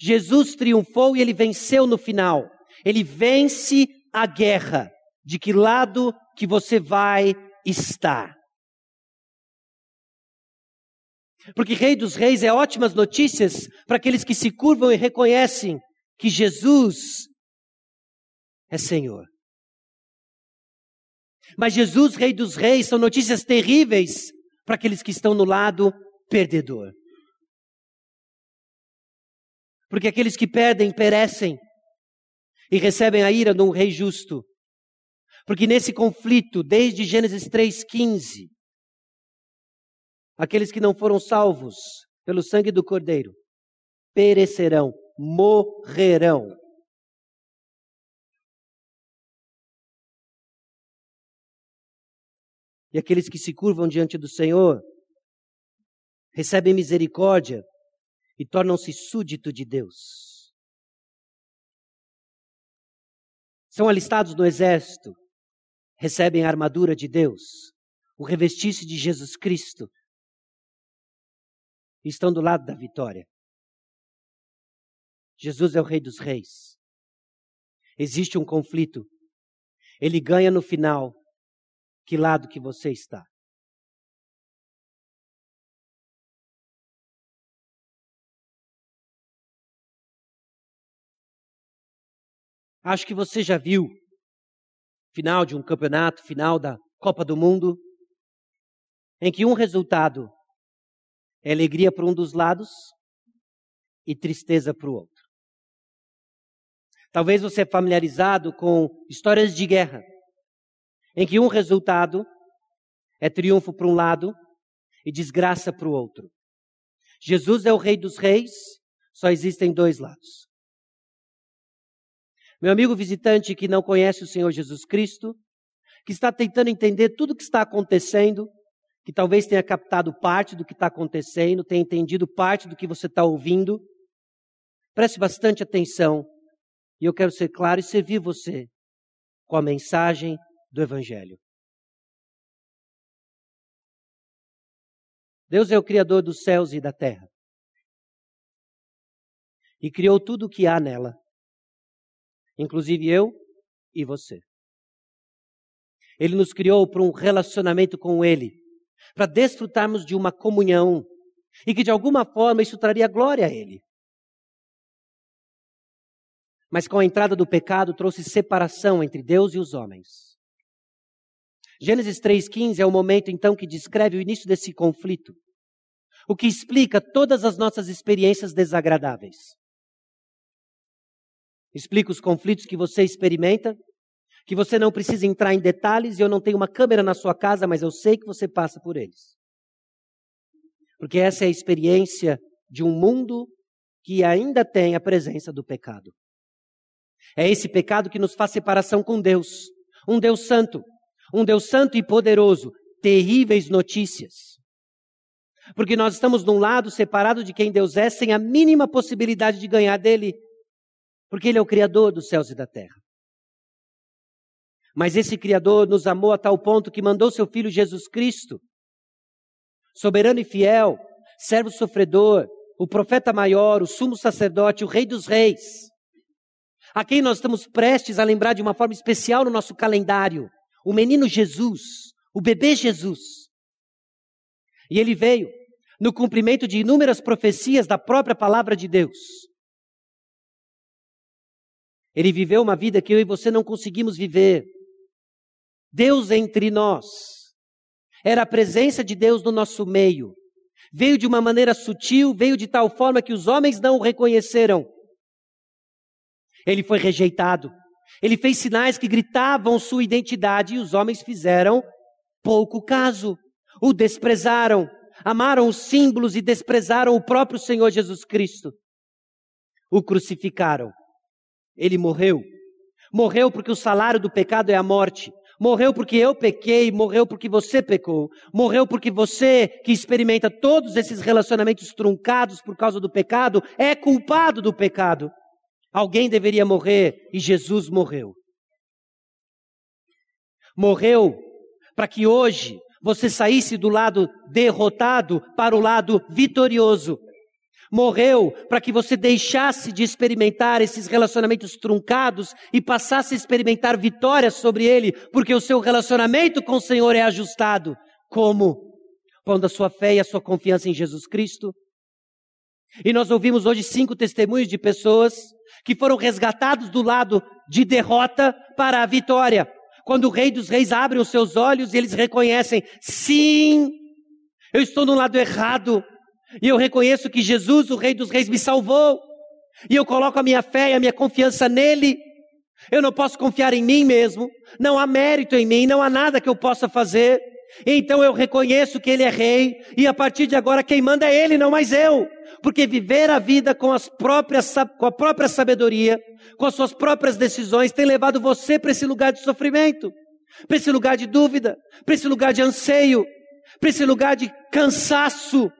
Jesus triunfou e ele venceu no final. Ele vence a guerra. De que lado que você vai estar? Porque Rei dos Reis é ótimas notícias para aqueles que se curvam e reconhecem que Jesus é Senhor. Mas Jesus, Rei dos Reis, são notícias terríveis para aqueles que estão no lado perdedor. Porque aqueles que perdem perecem e recebem a ira de um rei justo. Porque nesse conflito, desde Gênesis 3,15, aqueles que não foram salvos pelo sangue do Cordeiro perecerão, morrerão. E aqueles que se curvam diante do Senhor recebem misericórdia e tornam-se súdito de Deus. São alistados no exército, recebem a armadura de Deus, o revestir-se de Jesus Cristo, e estão do lado da vitória. Jesus é o Rei dos Reis. Existe um conflito. Ele ganha no final. Que lado que você está? Acho que você já viu final de um campeonato, final da Copa do Mundo, em que um resultado é alegria para um dos lados e tristeza para o outro. Talvez você é familiarizado com histórias de guerra, em que um resultado é triunfo para um lado e desgraça para o outro. Jesus é o Rei dos Reis, só existem dois lados. Meu amigo visitante que não conhece o Senhor Jesus Cristo, que está tentando entender tudo o que está acontecendo, que talvez tenha captado parte do que está acontecendo, tenha entendido parte do que você está ouvindo, preste bastante atenção e eu quero ser claro e servir você com a mensagem do Evangelho. Deus é o Criador dos céus e da terra. E criou tudo o que há nela inclusive eu e você. Ele nos criou para um relacionamento com Ele, para desfrutarmos de uma comunhão e que de alguma forma isso traria glória a Ele. Mas com a entrada do pecado trouxe separação entre Deus e os homens. Gênesis 3,15 é o momento então que descreve o início desse conflito, o que explica todas as nossas experiências desagradáveis. Explica os conflitos que você experimenta, que você não precisa entrar em detalhes e eu não tenho uma câmera na sua casa, mas eu sei que você passa por eles. Porque essa é a experiência de um mundo que ainda tem a presença do pecado. É esse pecado que nos faz separação com Deus, um Deus santo, um Deus santo e poderoso, terríveis notícias. Porque nós estamos num lado separado de quem Deus é, sem a mínima possibilidade de ganhar dele. Porque Ele é o Criador dos céus e da terra. Mas esse Criador nos amou a tal ponto que mandou seu Filho Jesus Cristo, soberano e fiel, servo sofredor, o profeta maior, o sumo sacerdote, o Rei dos Reis, a quem nós estamos prestes a lembrar de uma forma especial no nosso calendário, o menino Jesus, o bebê Jesus. E ele veio no cumprimento de inúmeras profecias da própria palavra de Deus. Ele viveu uma vida que eu e você não conseguimos viver. Deus entre nós. Era a presença de Deus no nosso meio. Veio de uma maneira sutil, veio de tal forma que os homens não o reconheceram. Ele foi rejeitado. Ele fez sinais que gritavam sua identidade e os homens fizeram pouco caso. O desprezaram. amaram os símbolos e desprezaram o próprio Senhor Jesus Cristo. O crucificaram. Ele morreu. Morreu porque o salário do pecado é a morte. Morreu porque eu pequei, morreu porque você pecou. Morreu porque você, que experimenta todos esses relacionamentos truncados por causa do pecado, é culpado do pecado. Alguém deveria morrer e Jesus morreu. Morreu para que hoje você saísse do lado derrotado para o lado vitorioso morreu para que você deixasse de experimentar esses relacionamentos truncados e passasse a experimentar vitórias sobre ele, porque o seu relacionamento com o Senhor é ajustado. Como? Pondo a sua fé e a sua confiança em Jesus Cristo. E nós ouvimos hoje cinco testemunhos de pessoas que foram resgatados do lado de derrota para a vitória. Quando o Rei dos Reis abre os seus olhos e eles reconhecem: sim, eu estou no lado errado, e eu reconheço que Jesus, o Rei dos Reis, me salvou. E eu coloco a minha fé e a minha confiança nele. Eu não posso confiar em mim mesmo. Não há mérito em mim, não há nada que eu possa fazer. Então eu reconheço que ele é rei e a partir de agora quem manda é ele, não mais eu. Porque viver a vida com, as próprias, com a própria sabedoria, com as suas próprias decisões, tem levado você para esse lugar de sofrimento, para esse lugar de dúvida, para esse lugar de anseio, para esse lugar de cansaço,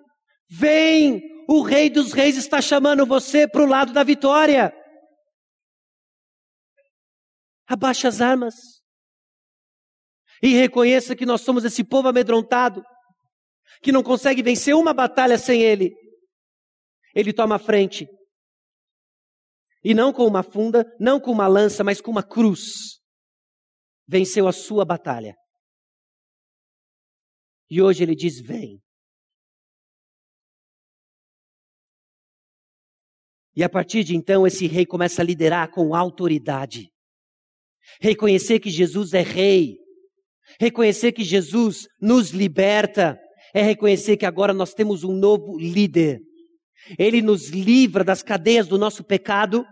Vem, o Rei dos Reis está chamando você para o lado da vitória. Abaixe as armas. E reconheça que nós somos esse povo amedrontado, que não consegue vencer uma batalha sem Ele. Ele toma a frente. E não com uma funda, não com uma lança, mas com uma cruz. Venceu a sua batalha. E hoje ele diz: Vem. E a partir de então, esse rei começa a liderar com autoridade. Reconhecer que Jesus é rei. Reconhecer que Jesus nos liberta. É reconhecer que agora nós temos um novo líder. Ele nos livra das cadeias do nosso pecado.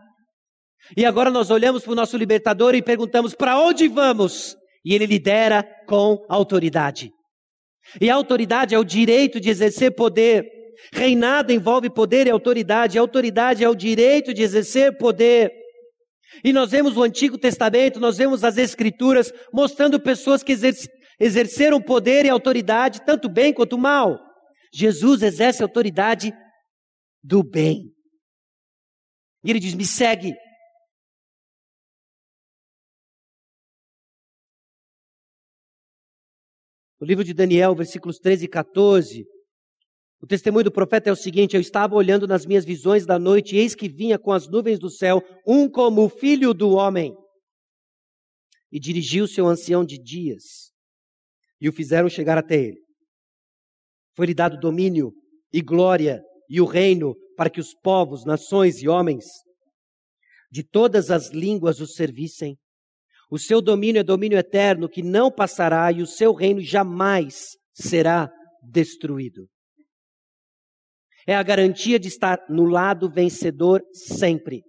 E agora nós olhamos para o nosso libertador e perguntamos: para onde vamos? E ele lidera com autoridade. E a autoridade é o direito de exercer poder. Reinado envolve poder e autoridade, e autoridade é o direito de exercer poder. E nós vemos o Antigo Testamento, nós vemos as Escrituras mostrando pessoas que exerceram poder e autoridade, tanto bem quanto mal. Jesus exerce autoridade do bem. E ele diz: Me segue. No livro de Daniel, versículos 13 e 14, o testemunho do profeta é o seguinte: Eu estava olhando nas minhas visões da noite, e eis que vinha com as nuvens do céu um como o filho do homem. E dirigiu-se ao ancião de dias, e o fizeram chegar até ele. Foi-lhe dado domínio e glória e o reino para que os povos, nações e homens de todas as línguas o servissem. O seu domínio é domínio eterno que não passará e o seu reino jamais será destruído é a garantia de estar no lado vencedor sempre.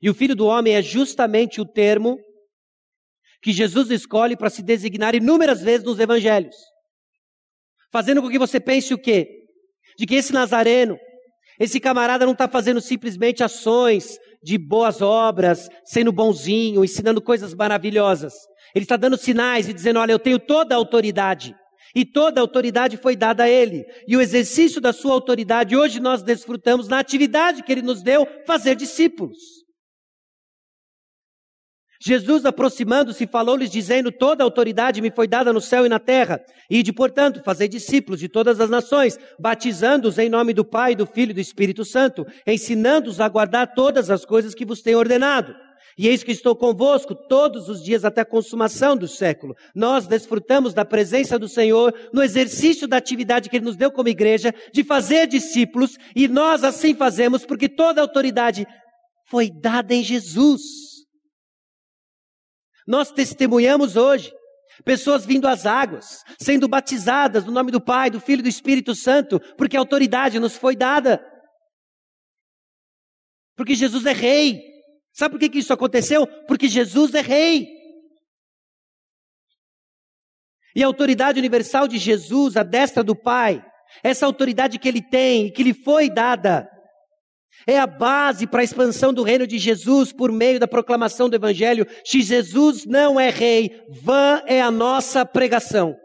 E o filho do homem é justamente o termo que Jesus escolhe para se designar inúmeras vezes nos evangelhos. Fazendo com que você pense o quê? De que esse nazareno, esse camarada não está fazendo simplesmente ações de boas obras, sendo bonzinho, ensinando coisas maravilhosas. Ele está dando sinais e dizendo: Olha, eu tenho toda a autoridade. E toda a autoridade foi dada a Ele. E o exercício da sua autoridade, hoje nós desfrutamos na atividade que Ele nos deu, fazer discípulos. Jesus, aproximando-se, falou-lhes, dizendo: Toda a autoridade me foi dada no céu e na terra. E de, portanto, fazer discípulos de todas as nações, batizando-os em nome do Pai, do Filho e do Espírito Santo, ensinando-os a guardar todas as coisas que vos tenho ordenado. E eis que estou convosco todos os dias até a consumação do século. Nós desfrutamos da presença do Senhor no exercício da atividade que Ele nos deu como igreja de fazer discípulos, e nós assim fazemos porque toda autoridade foi dada em Jesus. Nós testemunhamos hoje pessoas vindo às águas, sendo batizadas no nome do Pai, do Filho e do Espírito Santo, porque a autoridade nos foi dada. Porque Jesus é Rei. Sabe por que, que isso aconteceu? Porque Jesus é rei. E a autoridade universal de Jesus, a destra do Pai, essa autoridade que ele tem e que lhe foi dada, é a base para a expansão do reino de Jesus por meio da proclamação do Evangelho. Se Jesus não é rei, vã é a nossa pregação.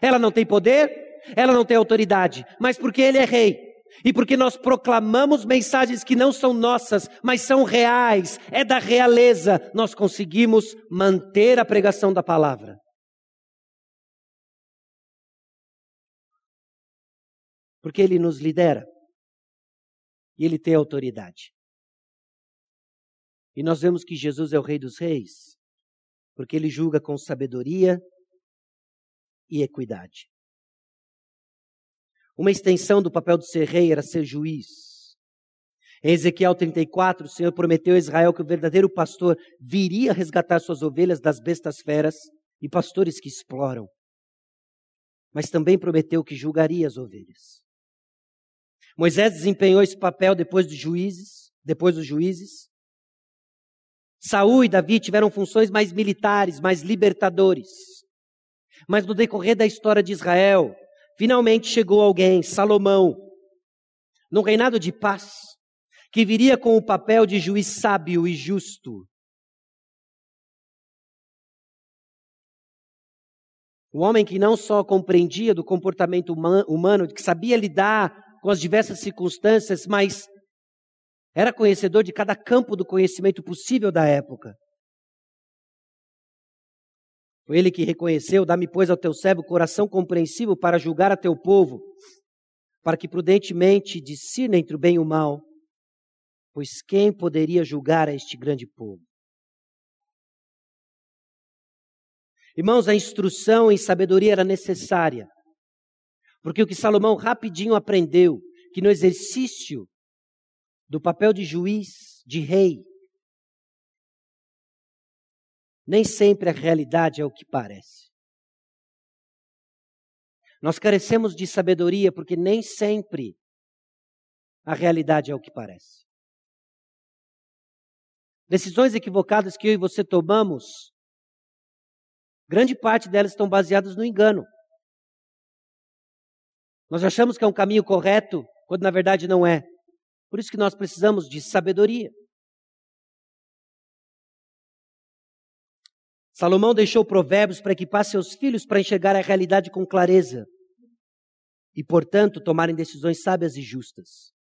Ela não tem poder, ela não tem autoridade, mas porque ele é rei, e porque nós proclamamos mensagens que não são nossas, mas são reais, é da realeza, nós conseguimos manter a pregação da palavra. Porque ele nos lidera. E ele tem autoridade. E nós vemos que Jesus é o Rei dos Reis, porque ele julga com sabedoria e equidade. Uma extensão do papel de ser rei era ser juiz. Em Ezequiel 34, o Senhor prometeu a Israel que o verdadeiro pastor viria resgatar suas ovelhas das bestas feras e pastores que exploram. Mas também prometeu que julgaria as ovelhas. Moisés desempenhou esse papel depois dos juízes, depois dos juízes. Saul e Davi tiveram funções mais militares, mais libertadores. Mas no decorrer da história de Israel, finalmente chegou alguém, Salomão, num reinado de paz, que viria com o papel de juiz sábio e justo. Um homem que não só compreendia do comportamento humano, que sabia lidar com as diversas circunstâncias, mas era conhecedor de cada campo do conhecimento possível da época. Foi ele que reconheceu: dá-me, pois, ao teu servo coração compreensivo para julgar a teu povo, para que prudentemente discina entre o bem e o mal, pois quem poderia julgar a este grande povo? Irmãos, a instrução em sabedoria era necessária. Porque o que Salomão rapidinho aprendeu, que no exercício do papel de juiz, de rei, nem sempre a realidade é o que parece. Nós carecemos de sabedoria porque nem sempre a realidade é o que parece. Decisões equivocadas que eu e você tomamos, grande parte delas estão baseadas no engano. Nós achamos que é um caminho correto, quando na verdade não é. Por isso que nós precisamos de sabedoria. Salomão deixou provérbios para equipar seus filhos para enxergar a realidade com clareza e, portanto, tomarem decisões sábias e justas.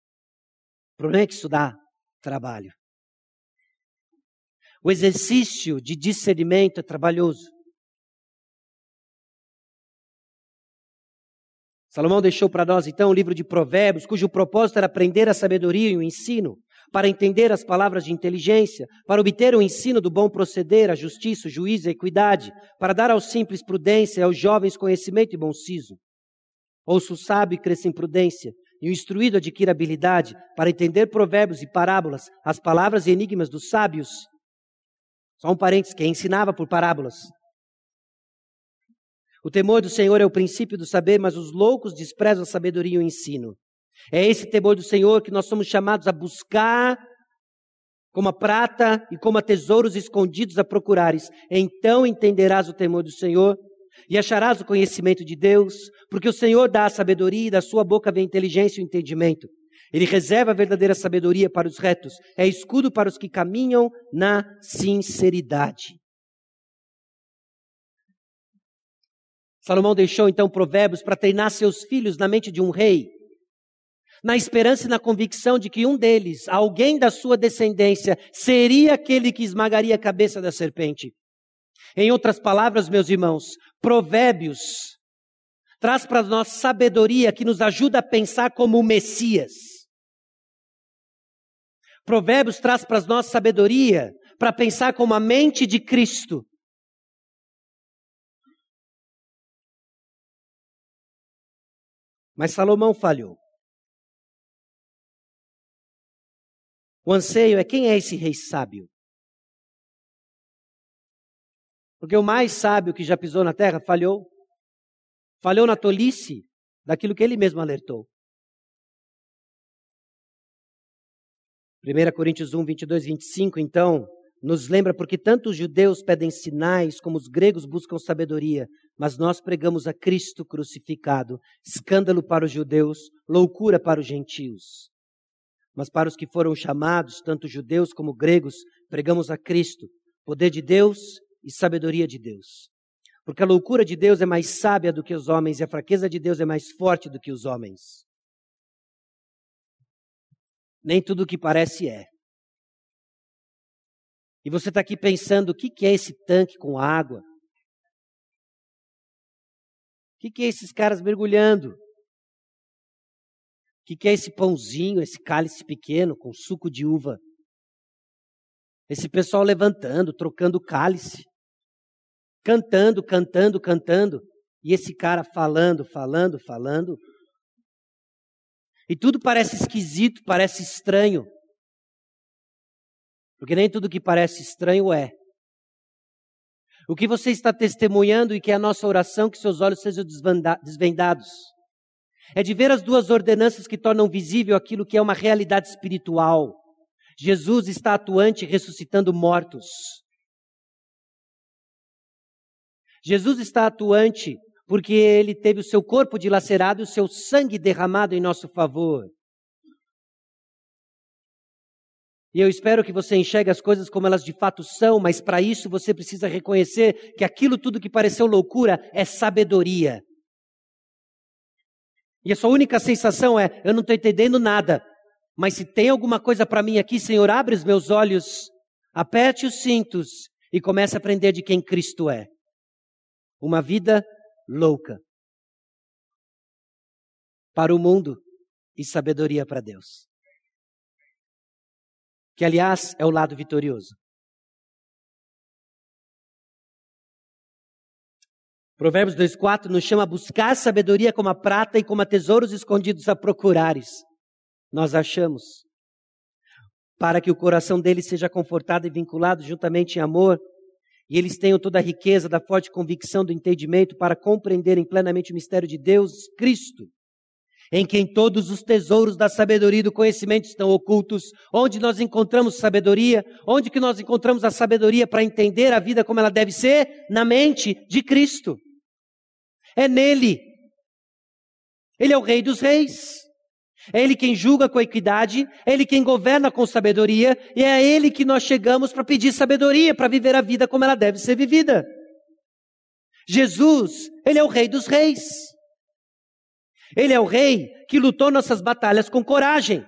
O problema é que isso dá trabalho. O exercício de discernimento é trabalhoso. Salomão deixou para nós então o livro de Provérbios, cujo propósito era aprender a sabedoria e o ensino, para entender as palavras de inteligência, para obter o ensino do bom proceder, a justiça, o juízo a equidade, para dar aos simples prudência aos jovens conhecimento e bom siso. Ouça o sábio e cresça em prudência, e o instruído adquira habilidade para entender provérbios e parábolas, as palavras e enigmas dos sábios. Só um parênteses, quem ensinava por parábolas o temor do Senhor é o princípio do saber, mas os loucos desprezam a sabedoria e o ensino. É esse temor do Senhor que nós somos chamados a buscar como a prata e como a tesouros escondidos a procurares. Então entenderás o temor do Senhor e acharás o conhecimento de Deus, porque o Senhor dá a sabedoria e da sua boca vem a inteligência e o entendimento. Ele reserva a verdadeira sabedoria para os retos, é escudo para os que caminham na sinceridade. Salomão deixou então provérbios para treinar seus filhos na mente de um rei, na esperança e na convicção de que um deles, alguém da sua descendência, seria aquele que esmagaria a cabeça da serpente. Em outras palavras, meus irmãos, provérbios traz para nós sabedoria que nos ajuda a pensar como o Messias. Provérbios traz para nós sabedoria para pensar como a mente de Cristo. Mas Salomão falhou. O anseio é quem é esse rei sábio? Porque o mais sábio que já pisou na terra falhou. Falhou na tolice daquilo que ele mesmo alertou. 1 Coríntios 1, 22, 25, então, nos lembra porque tanto os judeus pedem sinais como os gregos buscam sabedoria, mas nós pregamos a Cristo crucificado, escândalo para os judeus, loucura para os gentios. Mas para os que foram chamados, tanto judeus como gregos, pregamos a Cristo, poder de Deus e sabedoria de Deus. Porque a loucura de Deus é mais sábia do que os homens e a fraqueza de Deus é mais forte do que os homens. Nem tudo o que parece é. E você está aqui pensando: o que, que é esse tanque com água? O que, que é esses caras mergulhando? Que, que é esse pãozinho, esse cálice pequeno com suco de uva? Esse pessoal levantando, trocando cálice, cantando, cantando, cantando, e esse cara falando, falando, falando. E tudo parece esquisito, parece estranho. Porque nem tudo que parece estranho é. O que você está testemunhando e que é a nossa oração, que seus olhos sejam desvendados, é de ver as duas ordenanças que tornam visível aquilo que é uma realidade espiritual. Jesus está atuante ressuscitando mortos. Jesus está atuante porque ele teve o seu corpo dilacerado e o seu sangue derramado em nosso favor. E eu espero que você enxergue as coisas como elas de fato são, mas para isso você precisa reconhecer que aquilo tudo que pareceu loucura é sabedoria. E a sua única sensação é: eu não estou entendendo nada, mas se tem alguma coisa para mim aqui, Senhor, abre os meus olhos, aperte os cintos e comece a aprender de quem Cristo é. Uma vida louca para o mundo e sabedoria para Deus que aliás é o lado vitorioso. Provérbios 2,4 nos chama a buscar sabedoria como a prata e como a tesouros escondidos a procurares. Nós achamos. Para que o coração deles seja confortado e vinculado juntamente em amor, e eles tenham toda a riqueza da forte convicção do entendimento para compreenderem plenamente o mistério de Deus, Cristo, em quem todos os tesouros da sabedoria e do conhecimento estão ocultos, onde nós encontramos sabedoria, onde que nós encontramos a sabedoria para entender a vida como ela deve ser? Na mente de Cristo. É nele. Ele é o rei dos reis. É ele quem julga com equidade, é ele quem governa com sabedoria, e é a ele que nós chegamos para pedir sabedoria, para viver a vida como ela deve ser vivida. Jesus, ele é o rei dos reis. Ele é o rei que lutou nossas batalhas com coragem.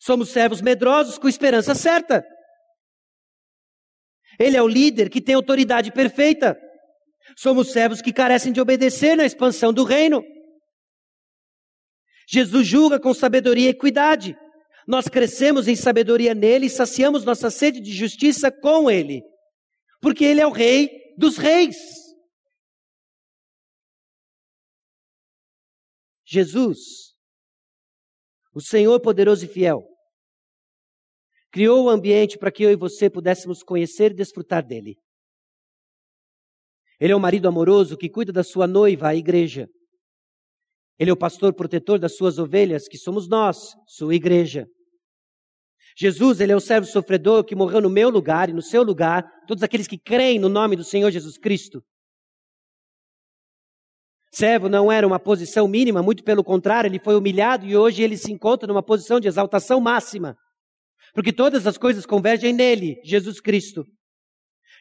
Somos servos medrosos com esperança certa. Ele é o líder que tem autoridade perfeita. Somos servos que carecem de obedecer na expansão do reino. Jesus julga com sabedoria e equidade. Nós crescemos em sabedoria nele e saciamos nossa sede de justiça com ele. Porque ele é o rei dos reis. Jesus, o Senhor poderoso e fiel, criou o ambiente para que eu e você pudéssemos conhecer e desfrutar dele. Ele é o marido amoroso que cuida da sua noiva, a igreja. Ele é o pastor protetor das suas ovelhas, que somos nós, sua igreja. Jesus, ele é o servo sofredor que morreu no meu lugar e no seu lugar, todos aqueles que creem no nome do Senhor Jesus Cristo. Servo não era uma posição mínima, muito pelo contrário, ele foi humilhado e hoje ele se encontra numa posição de exaltação máxima. Porque todas as coisas convergem nele, Jesus Cristo.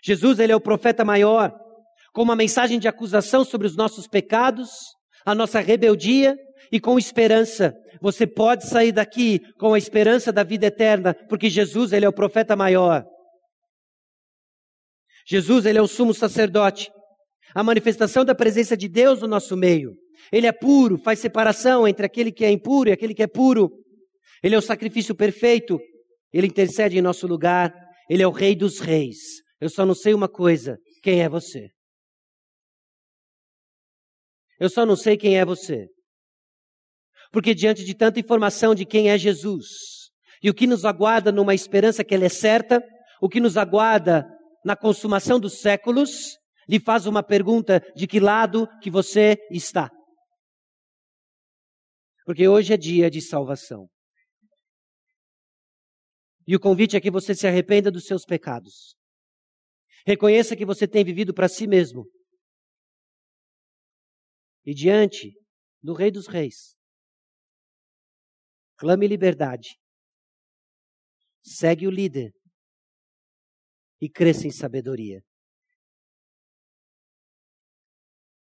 Jesus, ele é o profeta maior, com uma mensagem de acusação sobre os nossos pecados, a nossa rebeldia e com esperança. Você pode sair daqui com a esperança da vida eterna, porque Jesus, ele é o profeta maior. Jesus, ele é o sumo sacerdote a manifestação da presença de Deus no nosso meio. Ele é puro, faz separação entre aquele que é impuro e aquele que é puro. Ele é o sacrifício perfeito. Ele intercede em nosso lugar. Ele é o Rei dos Reis. Eu só não sei uma coisa: quem é você? Eu só não sei quem é você. Porque diante de tanta informação de quem é Jesus, e o que nos aguarda numa esperança que ela é certa, o que nos aguarda na consumação dos séculos, lhe faz uma pergunta de que lado que você está. Porque hoje é dia de salvação. E o convite é que você se arrependa dos seus pecados. Reconheça que você tem vivido para si mesmo. E diante do Rei dos Reis, clame liberdade. Segue o líder e cresça em sabedoria.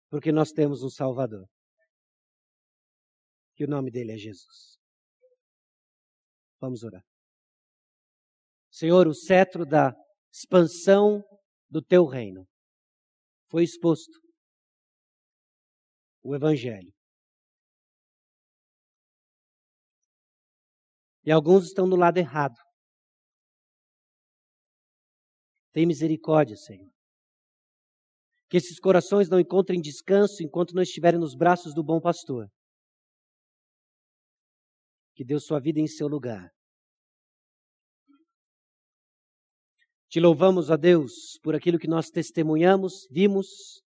Porque nós temos um Salvador. Que o nome dele é Jesus. Vamos orar. Senhor, o cetro da expansão do teu reino foi exposto. O Evangelho. E alguns estão no lado errado. Tem misericórdia, Senhor. Que esses corações não encontrem descanso enquanto não estiverem nos braços do bom pastor. Que deu sua vida em seu lugar. Te louvamos, a Deus, por aquilo que nós testemunhamos, vimos,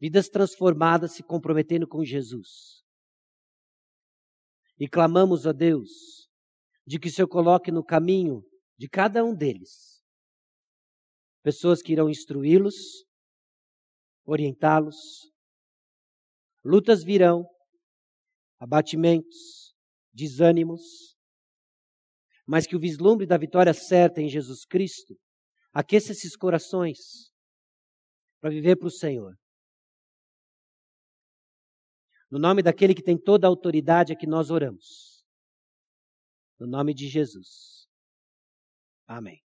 vidas transformadas se comprometendo com Jesus. E clamamos a Deus de que o Senhor coloque no caminho de cada um deles pessoas que irão instruí-los, orientá-los. Lutas virão, abatimentos, desânimos, mas que o vislumbre da vitória certa em Jesus Cristo aqueça esses corações para viver para o Senhor. No nome daquele que tem toda a autoridade é que nós oramos. No nome de Jesus. Amém.